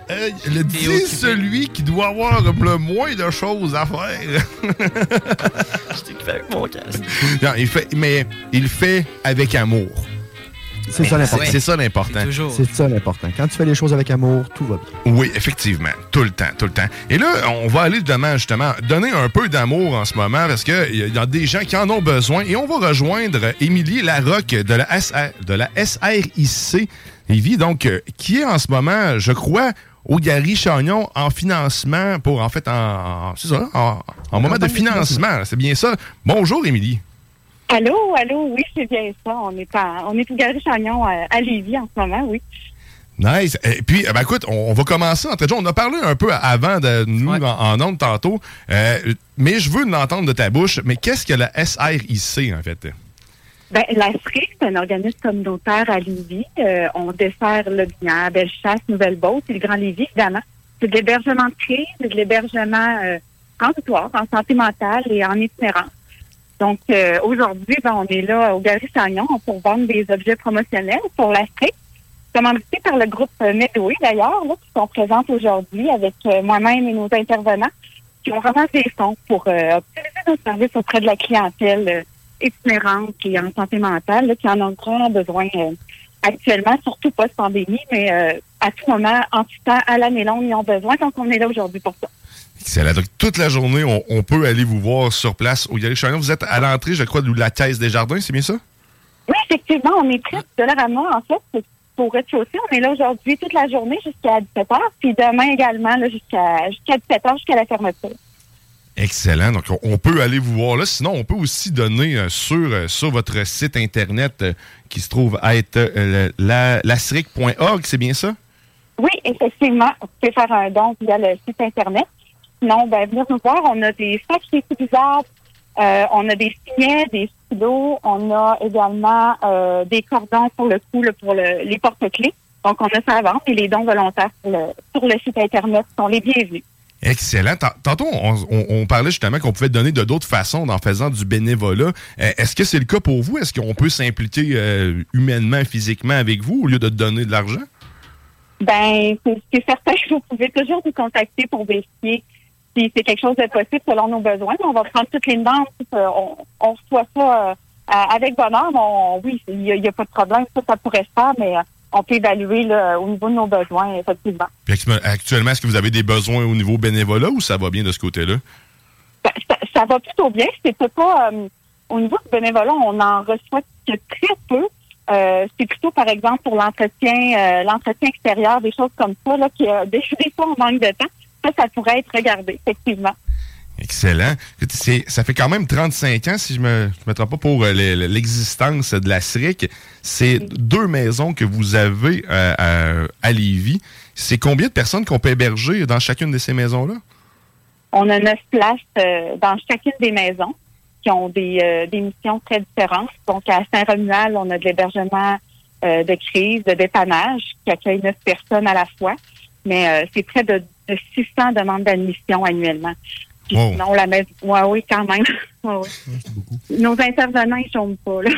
Euh, le dit celui qui doit avoir le moins de choses à faire. *laughs* J'étais occupé avec mon casque. Non, il fait, mais il fait avec amour. C'est ça l'important. C'est ça l'important. C'est ça l'important. Quand tu fais les choses avec amour, tout va bien. Oui, effectivement. Tout le temps, tout le temps. Et là, on va aller demain, justement, donner un peu d'amour en ce moment parce qu'il y, y a des gens qui en ont besoin. Et on va rejoindre Émilie Larocque de la, SR, de la SRIC Lévis, donc, euh, qui est en ce moment, je crois, au Gary Chagnon en financement pour, en fait, en, ça, en, en moment de financement. C'est bien ça. Bonjour, Émilie. Allô, allô, oui, c'est bien ça. On est, à, on est au Galerie Chagnon à, à Lévis en ce moment, oui. Nice. Et puis, eh ben, écoute, on, on va commencer. En fait, on a parlé un peu avant de nous en, en ondes tantôt, euh, mais je veux l'entendre de ta bouche. Mais qu'est-ce que la SRIC, en fait? Ben, la SRIC, c'est un organisme communautaire à Lévis. Euh, on dessert le Binière, Bellechasse, Nouvelle-Beauce et le Grand Lévis, évidemment. C'est de l'hébergement de crise, c'est de l'hébergement euh, transitoire, en santé mentale et en itinérance. Donc, euh, aujourd'hui, ben, on est là au Galerie Chagnon pour vendre des objets promotionnels pour la SRIC, commandité par le groupe euh, Medway, d'ailleurs, qui sont présentes aujourd'hui avec euh, moi-même et nos intervenants, qui ont vraiment des fonds pour euh, optimiser nos services auprès de la clientèle euh, itinérante et en santé mentale, là, qui en ont grand besoin actuellement, surtout post-pandémie, mais à tout moment, en tout temps, à l'année longue, ils ont besoin. Donc, on est là aujourd'hui pour ça. Excellent. Donc, toute la journée, on, on peut aller vous voir sur place au Galerie Chagnon. Vous êtes à l'entrée, je crois, de la Caisse des Jardins, c'est bien ça? Oui, effectivement, on est prêts de l'heure à moi, en fait. Pour rez-de-chaussée, on est là aujourd'hui toute la journée jusqu'à 17h, puis demain également jusqu'à jusqu'à 17h, jusqu'à la fermeture. Excellent. Donc, on, peut aller vous voir là. Sinon, on peut aussi donner euh, sur, euh, sur votre site Internet euh, qui se trouve à être euh, la, c'est bien ça? Oui, effectivement, vous pouvez faire un don via le site Internet. Sinon, ben, venir nous voir. On a des sacs utilisables, euh, on a des signets, des stylos, on a également euh, des cordons pour le coup, là, pour le- les porte-clés. Donc, on a ça à vendre et les dons volontaires sur le, sur le site Internet sont les bienvenus. Excellent. Tant- Tantôt, on, on- on parlait justement qu'on pouvait donner de d'autres façons en faisant du bénévolat. Euh, Est-ce que c'est le cas pour vous? Est-ce qu'on peut s'impliquer euh, humainement, physiquement avec vous au lieu de donner de l'argent? Ben, c'est certain que vous pouvez toujours nous contacter pour vérifier si c'est quelque chose de possible selon nos besoins. On va prendre toutes les demandes. euh, On, on reçoit ça euh, avec bonheur. On- oui, il n'y a, pas de problème. Ça, ça pourrait se faire, mais euh, on peut évaluer là, au niveau de nos besoins, effectivement. Puis actuellement, est-ce que vous avez des besoins au niveau bénévolat ou ça va bien de ce côté-là? Ben, ça, ça va plutôt bien. C'est peut-être pas euh, au niveau du bénévolat, on en reçoit que très peu. Euh, c'est plutôt, par exemple, pour l'entretien, euh, l'entretien extérieur, des choses comme ça, là, qui *laughs* des, des fois on manque de temps. Ça, ça pourrait être regardé, effectivement. Excellent. Ça fait quand même 35 ans, si je me, je me trompe pas, pour euh, le- le- l'existence de la SRIC. C'est deux maisons que vous avez euh, à, à Lévis. C'est combien de personnes qu'on peut héberger dans chacune de ces maisons-là? On a neuf places euh, dans chacune des maisons qui ont des, euh, des missions très différentes. Donc, à Saint-Romuald, on a de l'hébergement euh, de crise, de dépannage, qui accueille neuf personnes à la fois. Mais c'est près de, de 600 demandes d'admission annuellement. Puis Wow. sinon, la maison... Ouais, oui, quand même. *laughs* Ouais, ouais. Nos intervenants, ils chôment pas, là.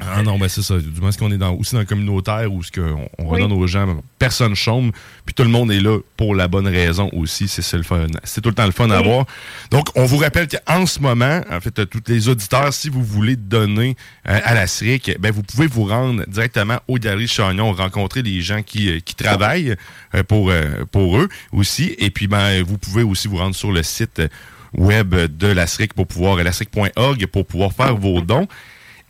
Ah non, ben c'est ça. Du moins, est-ce qu'on est dans, aussi dans le communautaire où ce qu'on on redonne aux gens, personne chôme, puis tout le monde est là pour la bonne raison aussi. C'est ça le fun. C'est tout le temps le fun à voir. Donc, on vous rappelle qu'en ce moment, en fait, euh, tous les auditeurs, si vous voulez donner euh, à la SRIC, ben, vous pouvez vous rendre directement au Galerie Chagnon, rencontrer des gens qui, euh, qui travaillent euh, pour, euh, pour eux aussi. Et puis, ben, vous pouvez aussi vous rendre sur le site web de la SRIC pour pouvoir, euh, lasric.org, pour pouvoir faire vos dons.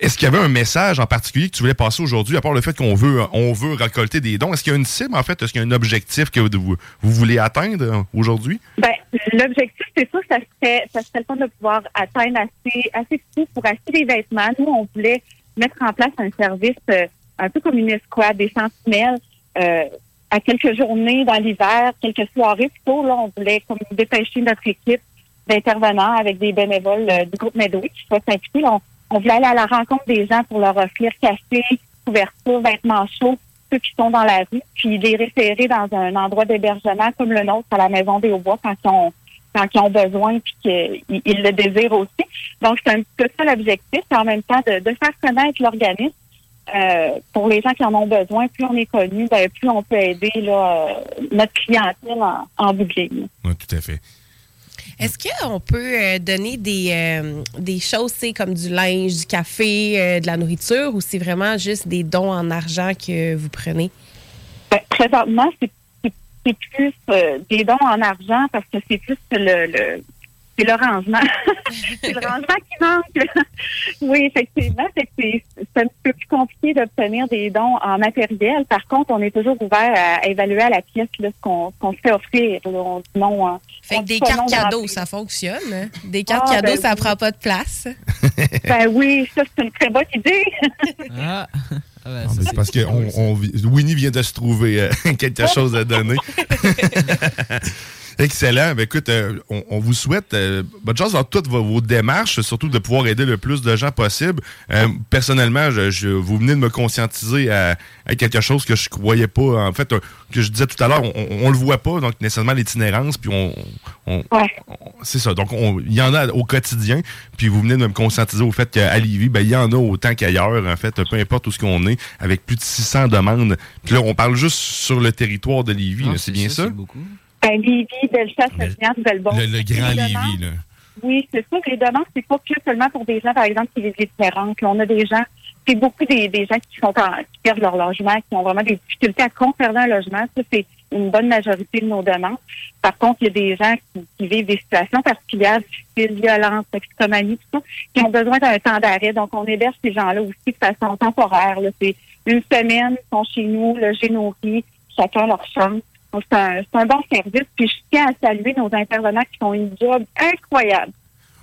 Est-ce qu'il y avait un message en particulier que tu voulais passer aujourd'hui, à part le fait qu'on veut, on veut récolter des dons? Est-ce qu'il y a une cible, en fait? Est-ce qu'il y a un objectif que vous, vous voulez atteindre euh, aujourd'hui? Ben, l'objectif, c'est ça serait, ça serait le fun de pouvoir atteindre assez, assez de sous pour acheter des vêtements. Nous, on voulait mettre en place un service euh, un peu comme une escouade, des sentinelles, euh, à quelques journées dans l'hiver, quelques soirées plutôt. Là, on voulait comme dépêcher notre équipe d'intervenants avec des bénévoles euh, du groupe Medway qui souhaitent s'impliquer. On, on voulait aller à la rencontre des gens pour leur offrir café, couverture, vêtements chauds, ceux qui sont dans la rue, puis les référer dans un endroit d'hébergement comme le nôtre à la Maison des Hauts-Bois quand ils ont, quand ils ont besoin puis qu'ils ils le désirent aussi. Donc, c'est un petit peu ça l'objectif, et en même temps de, de faire connaître l'organisme. Euh, pour les gens qui en ont besoin, plus on est connu, ben, plus on peut aider là, euh, notre clientèle en, en. Oui, tout à fait. Est-ce qu'on peut euh, donner des, euh, des choses, comme du linge, du café, euh, de la nourriture, ou c'est vraiment juste des dons en argent que vous prenez? Ben, présentement, c'est plus des dons en argent parce que c'est plus le, le c'est le rangement. *laughs* c'est le *laughs* rangement qui manque. *laughs* oui, effectivement, c'est que c'est c'est un petit peu plus compliqué d'obtenir des dons en matériel. Par contre, on est toujours ouvert à évaluer à la pièce là, ce qu'on se fait offrir. là. On dit non. hein. Fait On que dit des cartes dans- cadeaux, ça fonctionne. hein? Des cartes Ah, cadeaux, ben ça oui. prend pas de place. Ben oui, ça c'est une très bonne idée. Ah. Non, mais c'est parce que on, on vit- Winnie vient de se trouver euh, quelque chose à donner. Excellent. Ben, écoute, euh, on, on vous souhaite euh, bonne chance dans toutes vos, vos démarches, surtout de pouvoir aider le plus de gens possible. Euh, personnellement, je, je- vous venez de me conscientiser à, à quelque chose que je croyais pas. En fait, euh, que je disais tout à l'heure, on, on, on le voit pas, donc nécessairement l'itinérance, puis on, on- on- c'est ça. Donc, on- il y en a au quotidien, puis vous venez de me conscientiser au fait qu'à Lévis, ben, il y en a autant qu'ailleurs, en fait, peu importe où ce qu'on est, avec plus de 600 demandes. Puis là, on parle juste sur le territoire de Lévis, là, c'est bien ça? Ben, Lévis, Bellechasse, Bellefonte. Le, le grand Lévis, là. Oui, c'est ça. Les demandes, c'est pas que seulement pour des gens, par exemple, qui vivent différentes. On a des gens, c'est beaucoup des, des gens qui sont en- qui perdent leur logement, qui ont vraiment des difficultés à conserver un logement. Ça, c'est une bonne majorité de nos demandes. Par contre, il y a des gens qui, qui vivent des situations particulières, difficiles, violences, toxicomanie, tout ça, qui ont besoin d'un temps d'arrêt. Donc, on héberge ces gens-là aussi de façon temporaire. C'est une semaine, ils sont chez nous, logés, nourris, chacun leur chambre. C'est un, c'est un bon service. Puis, je tiens à saluer nos intervenants qui font une job incroyable.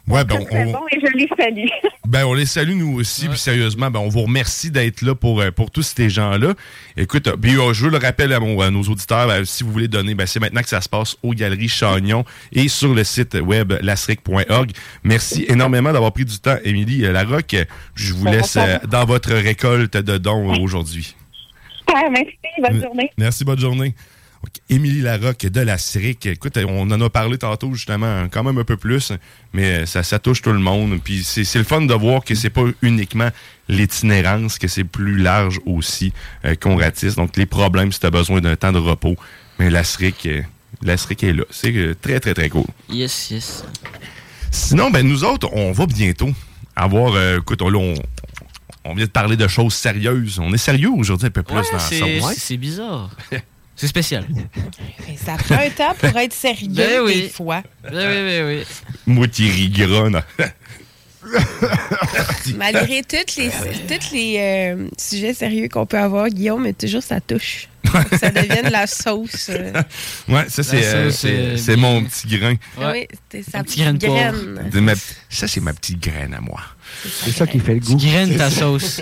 Ouais, ben, on, bon et je les salue. *laughs* ben, on les salue nous aussi, puis sérieusement, ben, on vous remercie d'être là pour, euh, pour tous ces gens-là. Écoute, euh, puis, euh, je veux le rappelle à, mon- à nos auditeurs, ben, si vous voulez donner, ben, c'est maintenant que ça se passe aux Galeries Chagnon et sur le site web lasric.org. Merci énormément d'avoir pris du temps, Émilie Larocque. Je vous Ben, laisse euh, dans votre récolte de dons aujourd'hui. Ah, merci, bonne journée. Merci, bonne journée. Émilie Larocque de la CIRIC. Écoute, on en a parlé tantôt, justement, quand même un peu plus, mais ça, ça touche tout le monde. Puis c'est le fun de voir que c'est pas uniquement l'itinérance, que c'est plus large aussi euh, qu'on ratisse. Donc, les problèmes, si tu as besoin d'un temps de repos, mais la CIRIC, euh, la CIRIC est là. C'est euh, très, très, très cool. Yes, yes. Sinon, ben, nous autres, on va bientôt avoir. euh, écoute, on, là, on, on vient de parler de choses sérieuses. On est sérieux aujourd'hui un peu plus Ouais, dans c'est bizarre. *laughs* C'est spécial. Ça prend un temps pour être sérieux Ben oui. des fois. Oui, oui, oui, oui. Moi. Malgré tous les, tous les euh, sujets sérieux qu'on peut avoir, Guillaume, mais toujours ça touche. Ça devienne la sauce. euh. Ouais, ça, c'est euh, c'est- euh, c'est mon petit grain. Oui, c'était sa petit grain de porc. graine. De ma- ça, c'est ma petite graine à moi. C'est ça qui fait le goût. graine ta sauce.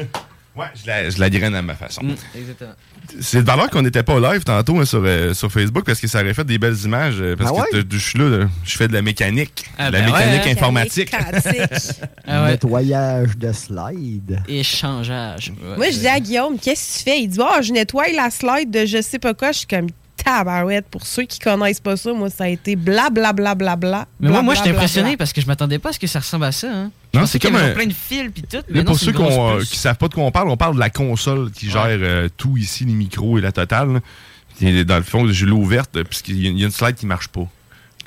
Ouais, je la, je la graine à ma façon. Exactement. C'est de valeur qu'on n'était pas live tantôt hein, sur, euh, sur Facebook parce que ça aurait fait des belles images. euh, parce Ah que ouais? je suis là, là, je fais de la mécanique. Ah, de la ben ouais, mécanique hein? informatique. *laughs* Ah ouais. Nettoyage de slide. Échangeage. Ouais. Moi, je dis à Guillaume, qu'est-ce que tu fais? Il dit, oh, je nettoie la slide de je sais pas quoi. Je suis comme tabarouette. Pour ceux qui connaissent pas ça, moi, ça a été blablabla. Bla, bla, bla, Mais moi, moi j'étais bla, impressionné bla. parce que je m'attendais pas à ce que ça ressemble à ça. Hein. Non, c'est comme un- plein de fils puis tout. Là, Mais non, pour ceux euh, qui savent pas de quoi on parle, on parle de la console qui gère euh, tout ici, les micros et la totale. Puis, Dans le fond, je l'ai ouverte puisqu'il y a- il y a une slide qui marche pas.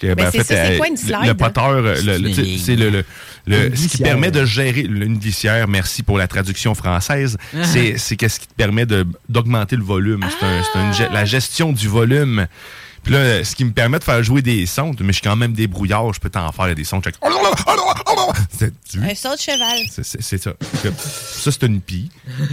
Mais c'est quoi une le- slide? Le poteur, euh, c'est le, le- le- Une ce qui permet de gérer une glissière. Merci pour la traduction française. Ah. c'est qu'est-ce qui te permet d'augmenter le volume. C'est un- ge- la gestion du volume. Puis là, ce qui me permet de faire jouer des sons, mais je suis quand même débrouillard, je peux t'en faire des sons. tu- Un saut de cheval. c'est- ça. Ça, c'est une pie. *laughs*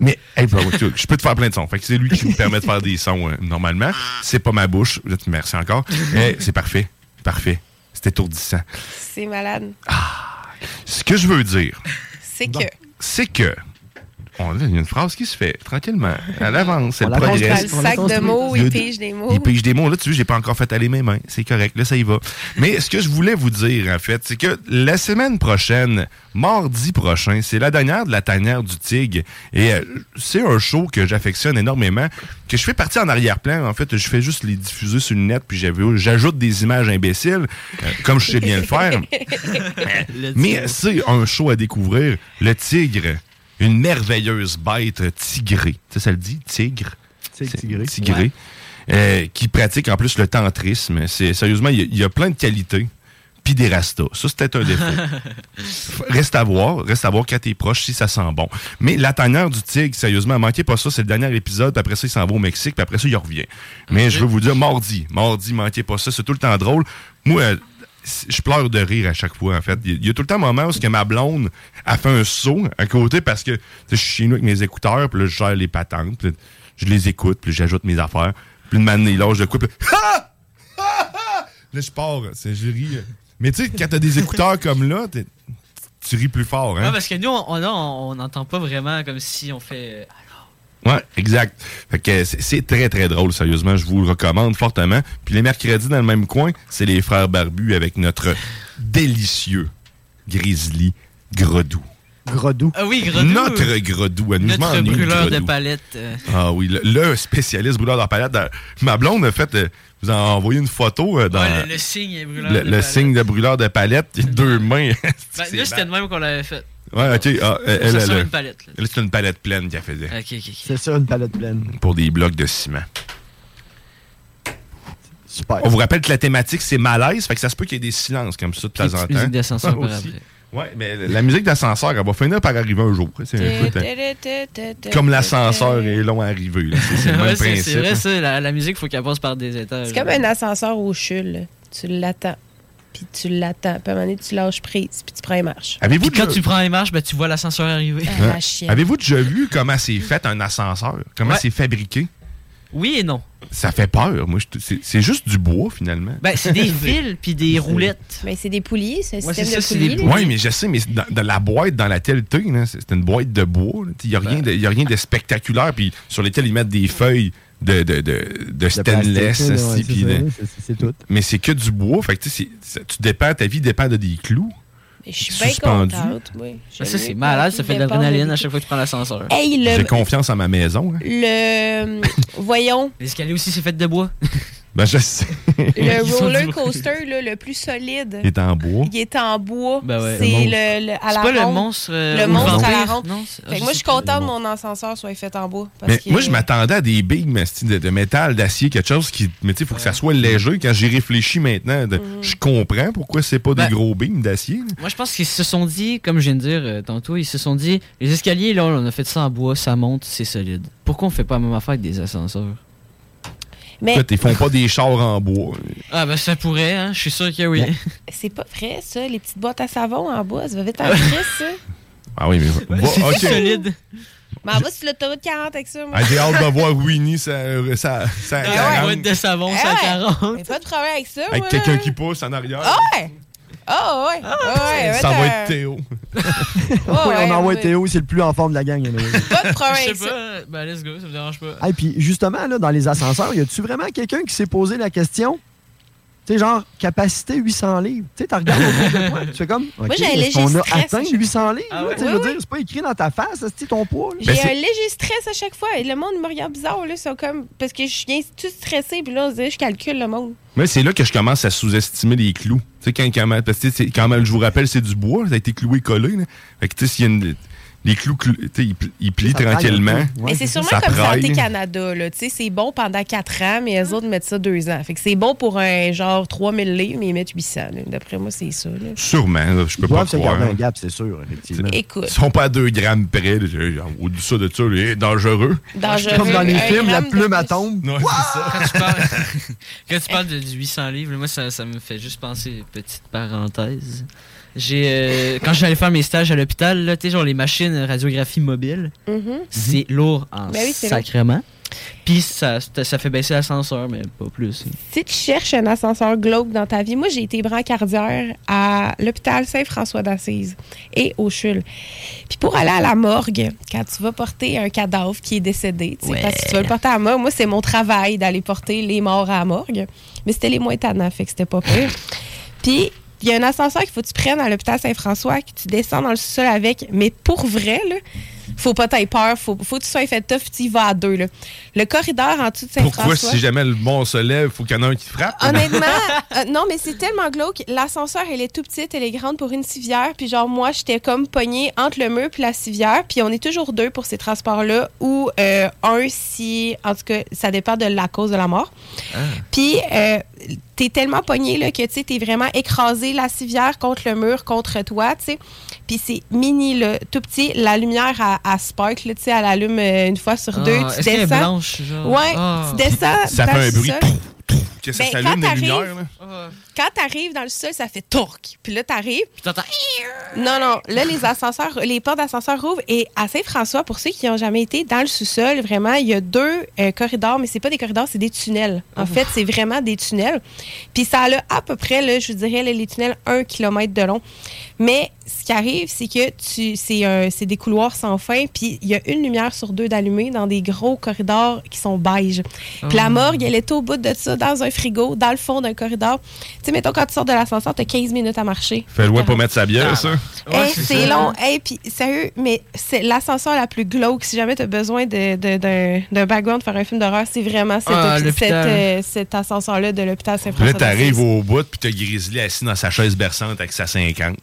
Mais, hey, bro, je peux te faire plein de sons. Fait que c'est lui qui me permet de faire des sons euh, normalement. C'est pas ma bouche. Merci encore. Mais c'est parfait. Parfait. C'est étourdissant. C'est malade. Ce que je veux dire, C'est que. c'est que. On- Il y a une phrase qui se fait tranquillement. Elle avance, On elle la Dans progresse. le On sac de mots, Il pige des mots. Il pige des mots. Là, tu vois, j'ai pas encore fait aller mes mains. C'est correct. Là, ça y va. Mais ce que je voulais vous dire, en fait, c'est que la semaine prochaine, mardi prochain, c'est la dernière de la tanière du Tigre. Et euh, c'est un show que j'affectionne énormément, que je fais partie en arrière-plan. En fait, je fais juste les diffuser sur le net, puis j'ajoute des images imbéciles, euh, comme je sais bien le faire. Le *laughs* Mais c'est un show à découvrir. Le tigre, une merveilleuse bête tigrée. Tu sais, ça le dit, tigre? Tigré. Tigré. euh, qui pratique en plus le tantrisme. C'est Sérieusement, il y, a- il y a plein de qualités. Puis des rastas. Ça, peut-être un défaut. *laughs* reste à voir. Reste à voir quand t'es proche si ça sent bon. Mais la tanière du tigre, sérieusement, manquez pas ça. C'est le dernier épisode. Puis après ça, il s'en va au Mexique. Puis après ça, il revient. Mais je veux vous dire, mardi. Mardi, manquez pas ça. C'est tout le temps drôle. Moi, je pleure de rire à chaque fois, en fait. Il y a tout le temps un moment où que ma blonde a fait un saut à côté parce que je suis chez nous avec mes écouteurs, puis là, je gère les patentes, puis je les écoute, puis j'ajoute mes affaires. Puis une manée, là, je le coupe, puis Ah! Ah! Ah! Là, je pars, c'est- je ris. Mais tu sais, quand t'as des écouteurs *laughs* comme là, tu ris plus fort, hein? Ouais, parce que nous, on on- on n'entend pas vraiment comme si on fait. Ouais, exact. Fait que c'est- très, très drôle, sérieusement. Je vous le recommande fortement. Puis les mercredis, dans le même coin, c'est les frères barbus avec notre délicieux grizzly gredou. Gredou. Ah oui, Gredou. Notre gredou. à nous, je Notre brûleur de palette. euh. Ah oui, le, le spécialiste brûleur de palette. Ma blonde a fait, euh, vous a envoyé une photo euh, dans Ouais, le, le signe brûleur le, de le palette. signe de brûleur de palette. *laughs* Deux mains. Ben, nous, c'était de même qu'on l'avait fait. Ouais, ok. Ah, elle, elle, une palette, là. c'est une palette pleine qu'elle faisait. Ok, ok, ok. C'est ça, une palette pleine. Pour des blocs de ciment. Super. On vous rappelle que la thématique, c'est malaise, fait que ça se peut qu'il y ait des silences comme ça de temps en temps. musique d'ascenseur par Aussi. après. Ouais, mais la musique d'ascenseur, elle va finir par arriver un jour. C'est hein, comme l'ascenseur est long à arriver. là. C'est c'est le *laughs* même Ouais, c'est- principe. C'est vrai, hein. ça. La, la musique, faut qu'elle passe par des étages. C'est comme un ascenseur au chul. là. Tu l'attends. Puis tu l'attends. Puis à un moment donné, tu lâches prise. Puis tu prends les marches. Puis quand tu prends les marches, ben, tu vois l'ascenseur arriver. Ah, Hein? chienne. Avez-vous déjà vu comment c'est fait un ascenseur? Comment Ouais. c'est fabriqué? Oui et non. Ça fait peur. Moi, c'est juste du bois, finalement. Ben, c'est des *laughs* fils puis des roulettes. Mais c'est des poulies, c'est un Ouais, système c'est de ça, c'est poulies. Oui, mais je sais, mais dans, dans la boîte dans laquelle tu es, c'est c'est une boîte de bois. Il n'y a, rien de- y a rien de spectaculaire, puis sur lesquelles ils mettent des feuilles de, de, de, de stainless. ouais, puis c'est tout. Mais c'est que du bois. Fait que, tu dépends, ta vie dépend de des clous. Mais Je suis bien Suspendu. contente. Oui. Ben, J'aime ça, c'est malade. Ça fait de l'adrénaline à chaque fois que tu prends l'ascenseur. Hey, le- J'ai confiance en ma maison. hein. Le. *laughs* Voyons. L'escalier aussi, c'est fait de bois. *laughs* Ben, je sais. *laughs* Le roller coaster là, le plus solide. Il est en bois. Il est en bois. Ben ouais. C'est Le monstre. le, à C'est la pas le monstre, euh, le monstre à la ronde. Non, c'est- Fait ah, je moi, je suis plus. contente que mon ascenseur soit fait en bois. Parce Mais que- moi, je m'attendais à des billes de, de métal, d'acier, quelque chose qui. Mais tu sais, il faut que ça soit léger. Quand j'y réfléchis maintenant, de- je comprends pourquoi c'est pas Ben- des gros beams d'acier. Moi, je pense qu'ils se sont dit, comme je viens de dire euh, tantôt, ils se sont dit, les escaliers, là, on a fait ça en bois, ça monte, c'est solide. Pourquoi on fait pas la même affaire avec des ascenseurs? Mais Écoute, ils font pas des chars en bois. Ah, ben ça pourrait, hein, je suis sûr que oui. *laughs* c'est pas vrai, ça. Les petites boîtes à savon en bois, ça va vite en *laughs* crise, ça. Ah oui, mais. va- c'est solide. Mais en bas sur l'autoroute 40 avec ça, moi. Ah, J'ai hâte de voir *laughs* Winnie, ça. ça, ça Ah, 40, boîte de savon, Ah ça ouais. 40. Mais pas de problème avec ça, avec quelqu'un qui pousse en arrière. Ah ouais! Ah ouais! Ah ouais! ça va être Théo. ouais, on envoie. Théo, c'est le plus en forme de la gang. *laughs* Pas de problème Je sais pas, ben let's go, ça me dérange pas. Et puis justement, là, dans les ascenseurs, y a-tu vraiment quelqu'un qui s'est posé la question? Tu sais, genre, capacité 800 livres. Tu sais, t'as regardé autour de toi, tu fais comme. Moi, j'ai un léger qu'on a stress. atteint 800 livres. Ah ouais? Je veux dire, c'est pas écrit dans ta face, c'est ton poids. J'ai Ben, un léger stress à chaque fois. Et le monde me regarde bizarre, là. C'est comme. Parce que je viens tout stressé, puis là, on je calcule le monde. Mais c'est là que je commence à sous-estimer les clous. Tu sais, quand, quand, parce que quand même, je vous rappelle, c'est du bois, ça a été cloué collé. Là. Fait que, tu sais, s'il y a une. Les clous, ils, pl- ils plient Ça tranquillement. mais c'est sûrement Ça comme praille. Santé Canada, là. Tu sais, c'est bon pendant 4 ans, mais les autres mettent ça 2 ans. Fait que c'est bon pour un genre 3000 livres, mais ils mettent 800. là. D'après moi, c'est ça, là. Sûrement, là, je peux Ils pas croire. un gap, c'est sûr, effectivement. Écoute. Ils sont pas à 2 grammes près. là. Au-dessus de ça, là, dangereux. Dangereux. Comme dans les Un films, la de plume à tombe. Ça. Quand tu parles, *laughs* quand tu parles de, du 800 livres, moi, ça, ça me fait juste penser, petite parenthèse. J'ai, euh, quand j'allais faire mes stages à l'hôpital, là, tu sais, genre les machines radiographie mobile, Mhm. c'est lourd en Ben oui, sacrement. Puis ça, ça fait baisser l'ascenseur, mais pas plus. Si tu cherches un ascenseur glauque dans ta vie, moi, j'ai été brancardière à l'hôpital Saint-François d'Assise et au CHUL. Puis pour aller à la morgue, quand tu vas porter un cadavre qui est décédé, tu sais, parce que tu vas le porter à la morgue, moi, c'est mon travail d'aller porter les morts à la morgue. Mais c'était les moins tannants, fait que c'était pas pire. Puis il y a un ascenseur qu'il faut que tu prennes à l'hôpital Saint-François, que tu descends dans le sol avec. Mais pour vrai, là, faut pas t'aille peur. Faut, faut que tu sois fait tough. Tu y vas à deux. Là. Le corridor en dessous de Pourquoi, Saint-François. si jamais le mont se lève, faut qu'il y en a un qui frappe? Honnêtement, *laughs* euh, non, mais c'est tellement glauque. L'ascenseur, elle est tout petite, elle est grande pour une civière. Puis genre, moi, j'étais comme pognée entre le mur puis la civière. Puis on est toujours deux pour ces transports-là. Ou euh, un si, en tout cas, ça dépend de la cause de la mort. Puis euh, t'es tellement pogné là, que tu sais, t'es vraiment écrasé la civière contre le mur, contre toi, tu sais. Puis c'est mini, là, tout petit. La lumière à, à spark, là, tu sais, elle allume euh, une fois sur Ah, deux. est-ce Tu descends. blanche, genre? Ouais, Ah. tu descends. Ça dans fait un le bruit. Que ça Ben, s'allume quand des t'arrives- lumières. là. Quand t'arrives dans le sol, ça fait torque. Puis là, t'arrives. Puis t'entends. Non, non. Là, les ascenseurs, les portes d'ascenseur rouvrent. Et à Saint-François, pour ceux qui n'ont jamais été dans le sous-sol, vraiment, il y a deux euh, corridors, mais c'est pas des corridors, c'est des tunnels. En fait, c'est vraiment des tunnels. Puis ça a à peu près, là, je vous dirais, là, les tunnels, un kilomètre de long. Mais ce qui arrive, c'est que tu, c'est, un- c'est des couloirs sans fin, puis il y a une lumière sur deux d'allumée dans des gros corridors qui sont beige. Puis la Ah. Oh. morgue, elle est au bout de ça, dans un frigo, dans le fond d'un corridor. Tu sais, mettons, quand tu sors de l'ascenseur, t'as 15 minutes à marcher. Fait loin pour mettre sa bière, ça. Hey, c'est long. Hey, puis sérieux, mais c'est l'ascenseur la plus glauque. Si jamais tu as besoin de- de- d'un d'un background pour faire un film d'horreur, c'est vraiment cet, Ah, euh, cet ascenseur-là de l'hôpital Saint-François. là, t'arrives au bout, puis t'as Grizzly assis dans sa chaise berçante avec sa 50.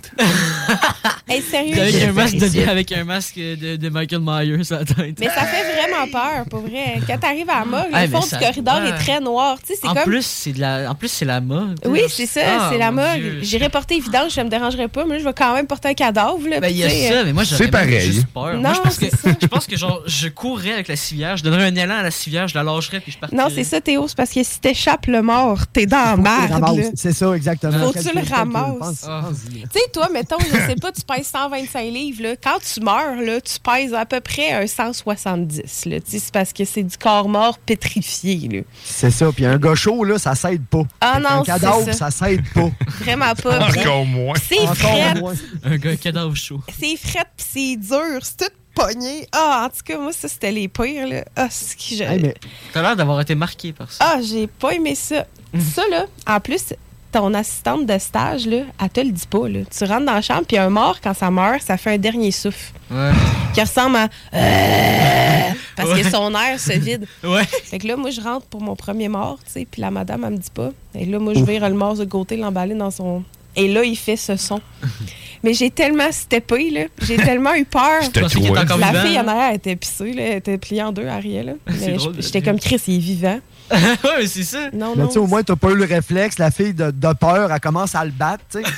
Hey, sérieux. Avec je- un, masque de, avec un masque de, de Michael Myers sur la tête. Mais ça fait vraiment peur, pour vrai. Quand t'arrives à la morgue, Ah, le fond ça- du corridor ouais. est très noir. Tu sais, c'est en, comme. plus, c'est de la, en plus, c'est la mode. Oui, c'est ça, Ah, c'est la. Dieu. J'irais porter évidence, ça me dérangerait pas, mais là, je vais quand même porter un cadavre. Là, Ben, il y a ça, euh, mais moi, j'aurais C'est pareil. juste peur. Non, moi, je pense, que, c'est ça. je pense que genre, je courrais avec la civière, je donnerais un élan à la civière, je la lâcherais, puis je partirais. Non, c'est ça, Théo, c'est parce que si t'échappes le mort, t'es dans la merde. C'est ça, exactement. Faut que tu le ramasses. Ah. Tu sais, toi, mettons, je sais pas, tu pèses 125 livres. Là. Quand tu meurs, là, tu pèses à peu près un 170. Là. Tu sais, C'est parce que c'est du corps mort pétrifié. Là. C'est ça. Puis un gars chaud, là, ça s'aide pas. Ah non, c'est cadavre, ça. ça s'aide pas. *laughs* Vraiment pas. Encore moins. C'est Encore fret. moins. Un gars cadavre chaud. C'est fret pis c'est dur. C'est tout pogné. Ah, en tout cas, moi, ça, c'était les pires. Là. Ah, c'est qui je- Hey, mais T'as l'air d'avoir été marqué par ça. Ah, j'ai pas aimé ça. ça, là, en plus, ton assistante de stage, là, elle te le dit pas. Là. Tu rentres dans la chambre, puis un mort, quand ça meurt, ça fait un dernier souffle. Ouais. Qui ressemble à. Euh, parce Ouais. que son air se vide. Ouais. Fait que là, moi, je rentre pour mon premier mort, tu sais, puis la madame, elle me dit pas. Et là, moi, je vire le mort de côté, l'emballer dans son. Et là, il fait ce son. Mais j'ai tellement steppé, là. J'ai *laughs* tellement eu peur. Qu'il était encore La vivant, fille en arrière elle était pissée, là. Elle était pliée en deux, je- j'étais comme Chris, il est vivant. *laughs* ouais, mais c'est ça. Non, mais non. tu sais, au moins, t'as pas eu le réflexe. La fille de, de peur, elle commence à le battre. tu sais.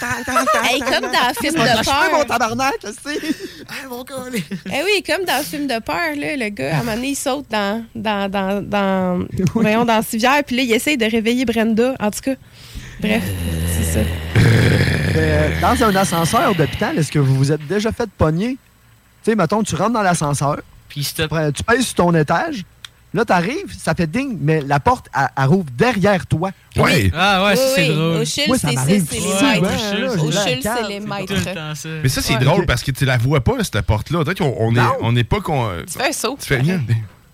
Hey, comme dans le film de mon peur. tabarnak, tu sais. *laughs* Mon collet. Eh oui, comme dans le film de peur, là, le gars, à un moment donné, il saute dans, dans, dans, dans, *laughs* voyons, dans la civière, puis là, il essaye de réveiller Brenda. En tout cas, bref, c'est ça. Euh, dans un ascenseur d'hôpital, est-ce que vous vous êtes déjà fait pogner? Tu sais, mettons, tu rentres dans l'ascenseur, Puis tu pèses sur ton étage, là, t'arrives, ça fait ding, mais la porte, elle, elle rouvre derrière toi. Ouais. Ah ouais, oui, c'est oui, drôle. au c'est les maîtres. Au c'est les Tout le maîtres. Mais ça, c'est Ouais. drôle parce que tu la vois pas, cette porte-là. Peut-être qu'on on est, n'est pas. qu'on Tu fais un saut. Tu fais rien.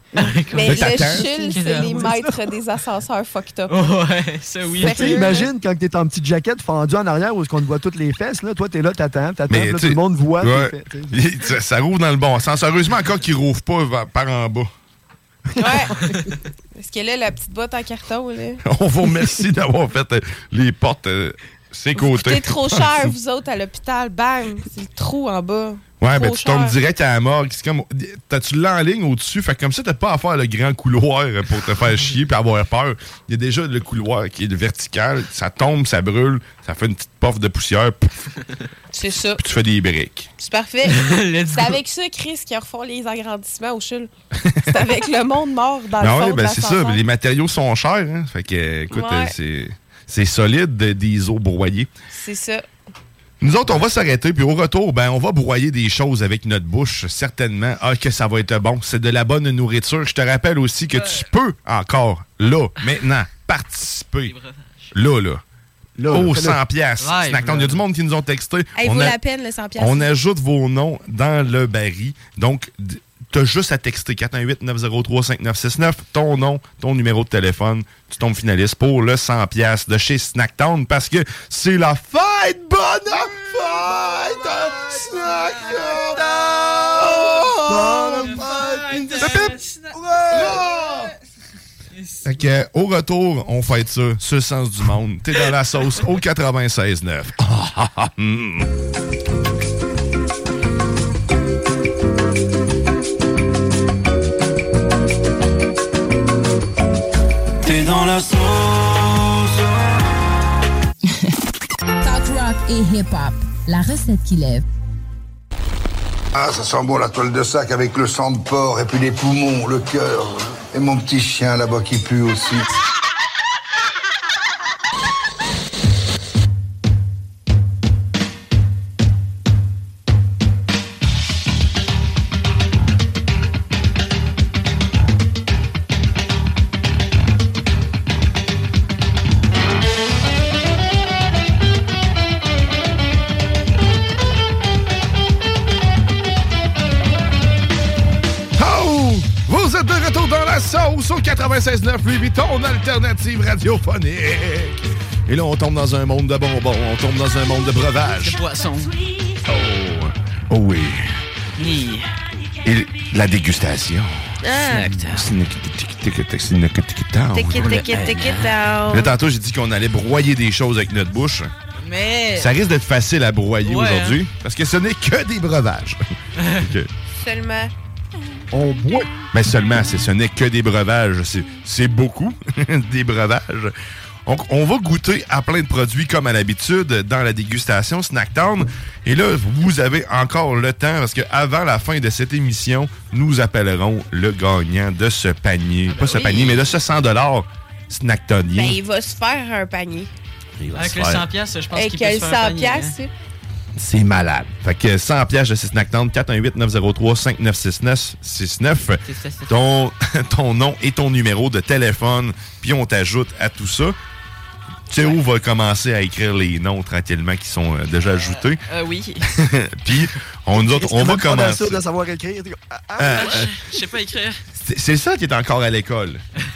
*laughs* Mais le. CHUL, c'est les maîtres des ascenseurs fucked up. Ouais, ça oui. Tu sais, Sérieux, imagine quand t'es en petite jaquette fendue en arrière où est-ce qu'on te voit toutes les fesses, là, toi, t'es là, t'attends, t'attends, là, tu tout le monde voit. ouais. fait, sais. *laughs* ça, ça rouvre dans le bon sens. Heureusement encore qu'il rouvre pas va- par en bas. Ouais. *laughs* Parce que là, la petite boîte en carton, là. On vous remercie d'avoir fait euh, les portes ses côtés. Coûtez trop *laughs* cher, vous autres, à l'hôpital. Bam! C'est le trou en bas. Ouais, ben tu tombes direct à la morgue. C'est comme. T'as-tu l'en ligne au-dessus? Fait que comme ça, t'as pas à faire le grand couloir pour te faire chier puis avoir peur. Il y a déjà le couloir qui est vertical. Ça tombe, ça brûle, ça fait une petite puff de poussière, C'est ça. puis tu fais des briques. C'est parfait. *laughs* C'est avec ça, Chris, qui refont les agrandissements au CHUL. C'est avec le monde mort dans le Ah fond ouais, de ben c'est ça. Les matériaux sont chers. Hein? Fait que, écoute, Ouais. c'est. C'est solide de- des os broyés. C'est ça. Nous autres, on va s'arrêter, puis au retour, ben, on va broyer des choses avec notre bouche, certainement. Ah, que ça va être bon. C'est de la bonne nourriture. Je te rappelle aussi que tu peux encore, là, maintenant, participer. Là, là. Là, Au fais-le. 100 pièces. Il y a du monde qui nous ont texté. Hey, on, vaut a- la peine, le 100 piastres. on ajoute vos noms dans le baril. Donc, t'as juste à texter 418-903-5969, ton nom, ton numéro de téléphone. Tu tombes finaliste pour le 100 pièces de chez Snacktown parce que c'est la fête! Bonne fête! Snackdown! Fait que, au retour, on fête ça le sens du monde. T'es dans la sauce au 96.9. *laughs* *laughs* Dans la sauce. *laughs* Talk rock et hip-hop. La recette qui lève. Ah, ça sent bon la toile de sac avec le sang de porc et puis les poumons, le cœur. Et mon petit chien là-bas qui pue aussi. 96.9 Louis Vuitton, alternative radiophonique. Et là, on tombe dans un monde de bonbons, on tombe dans un monde de breuvages. De poisson. Oh, oh oui. Ni. Et la dégustation. Ah. Là, tantôt, j'ai dit qu'on allait broyer des choses avec notre bouche. Mais. Ça risque d'être facile à broyer Ouais, aujourd'hui, parce que ce n'est que des breuvages. Ok. Seulement. On boit. Mais seulement, ce n'est que des breuvages. C'est- beaucoup, *laughs* des breuvages. Donc, on va goûter à plein de produits comme à l'habitude dans la dégustation Snacktown. Et là, vous avez encore le temps parce qu'avant la fin de cette émission, nous appellerons le gagnant de ce panier. Pas ce oui. panier, mais de ce 100 Snacktonien. Ben, il va se faire un panier. Avec le faire. 100 pièces, je pense Avec qu'il peut le se 100 faire un panier, piastres, hein. C'est malade. Fait que 100 pièges de 690 418 903 5969 69 ton *laughs* ton nom et ton numéro de téléphone puis on t'ajoute à tout ça. Théo va commencer à écrire les noms tranquillement qui sont euh, déjà ajoutés? Euh, oui. *laughs* puis on nous autres, on va commencer. sûr de savoir écrire? Ah, ah. Euh, euh, Je sais pas écrire. c'est- ça qui est encore à l'école. *laughs*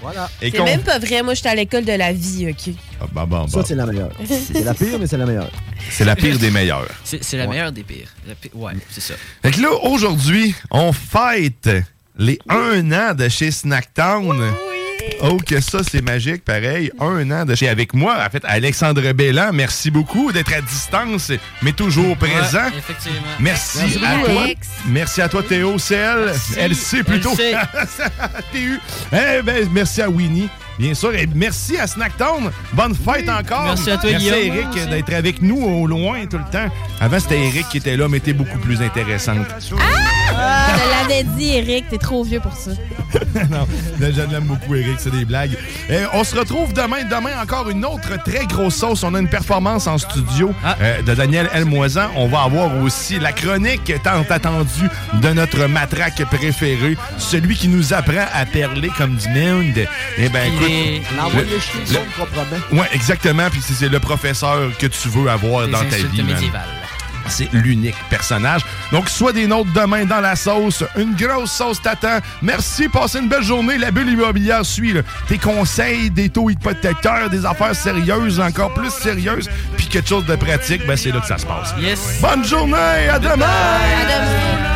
Voilà. Et C'est même pas vrai. Moi, j'étais à l'école de la vie, OK? Ah, bon, bon, Ça, bon. c'est la meilleure. C'est la pire, mais c'est la meilleure. C'est la pire des meilleures. C'est la meilleure des pires. La pi- Ouais, c'est ça. Fait que là, aujourd'hui, on fête les un an de chez Snacktown. Oh, que ça, c'est magique, pareil. Un an de chez avec moi, en fait, Alexandre Bellan. Merci beaucoup d'être à distance, mais toujours présent. Ouais, effectivement. Merci, Merci à toi. Alex. Merci à toi, Théo. C'est elle. Merci. Elle sait plutôt. TU. *laughs* Eh ben, merci à Winnie. Bien sûr. Et merci à Snacktown. Bonne fête encore. Merci à toi, Merci à. Eric d'être avec nous au loin tout le temps. Avant, c'était Eric qui était là, mais t'es beaucoup plus intéressante. Ah, je l'avais dit, Eric, t'es trop vieux pour ça. *laughs* non, je l'aime beaucoup, Eric, c'est des blagues. Et on se retrouve demain. Demain, encore une autre très grosse sauce. On a une performance en studio euh, de Daniel Elmoisan. On va avoir aussi la chronique tant attendue de notre matraque préféré, celui qui nous apprend à perler comme du monde. Eh ben, écoute, L'envoyer le- le- son proprement. Ouais, exactement. Puis c'est- c'est le professeur que tu veux avoir dans ta vie, médiévales. C'est l'unique personnage. Donc, soit des nôtres demain dans la sauce. Une grosse sauce t'attend. Merci, passez une belle journée. La bulle immobilière suit. là. Tes conseils, des taux hypothécaires, des affaires sérieuses, encore plus sérieuses, puis quelque chose de pratique, ben c'est là que ça se passe. Yes. Bonne journée, à demain!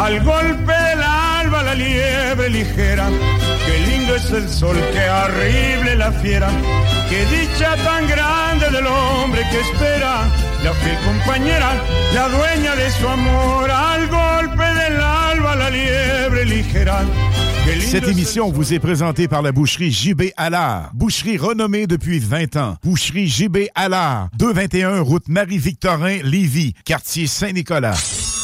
Al golpe del alba la liebre ligera, qué lindo es el sol, qué horrible la fiera, qué dicha tan grande del hombre que espera, la fiel compañera, la dueña de su amor, al golpe del alba la liebre ligera. Cette émission vous est présentée par la boucherie JB Allard. Boucherie renommée depuis 20 ans. Boucherie JB Allard. 221 route Marie-Victorin, Lévis, quartier Saint-Nicolas.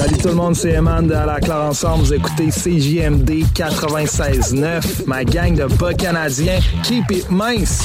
Salut tout le monde, c'est Eman de À la Claire Ensemble. Vous écoutez CJMD 96.9, ma gang de bas canadiens. Keep it mince!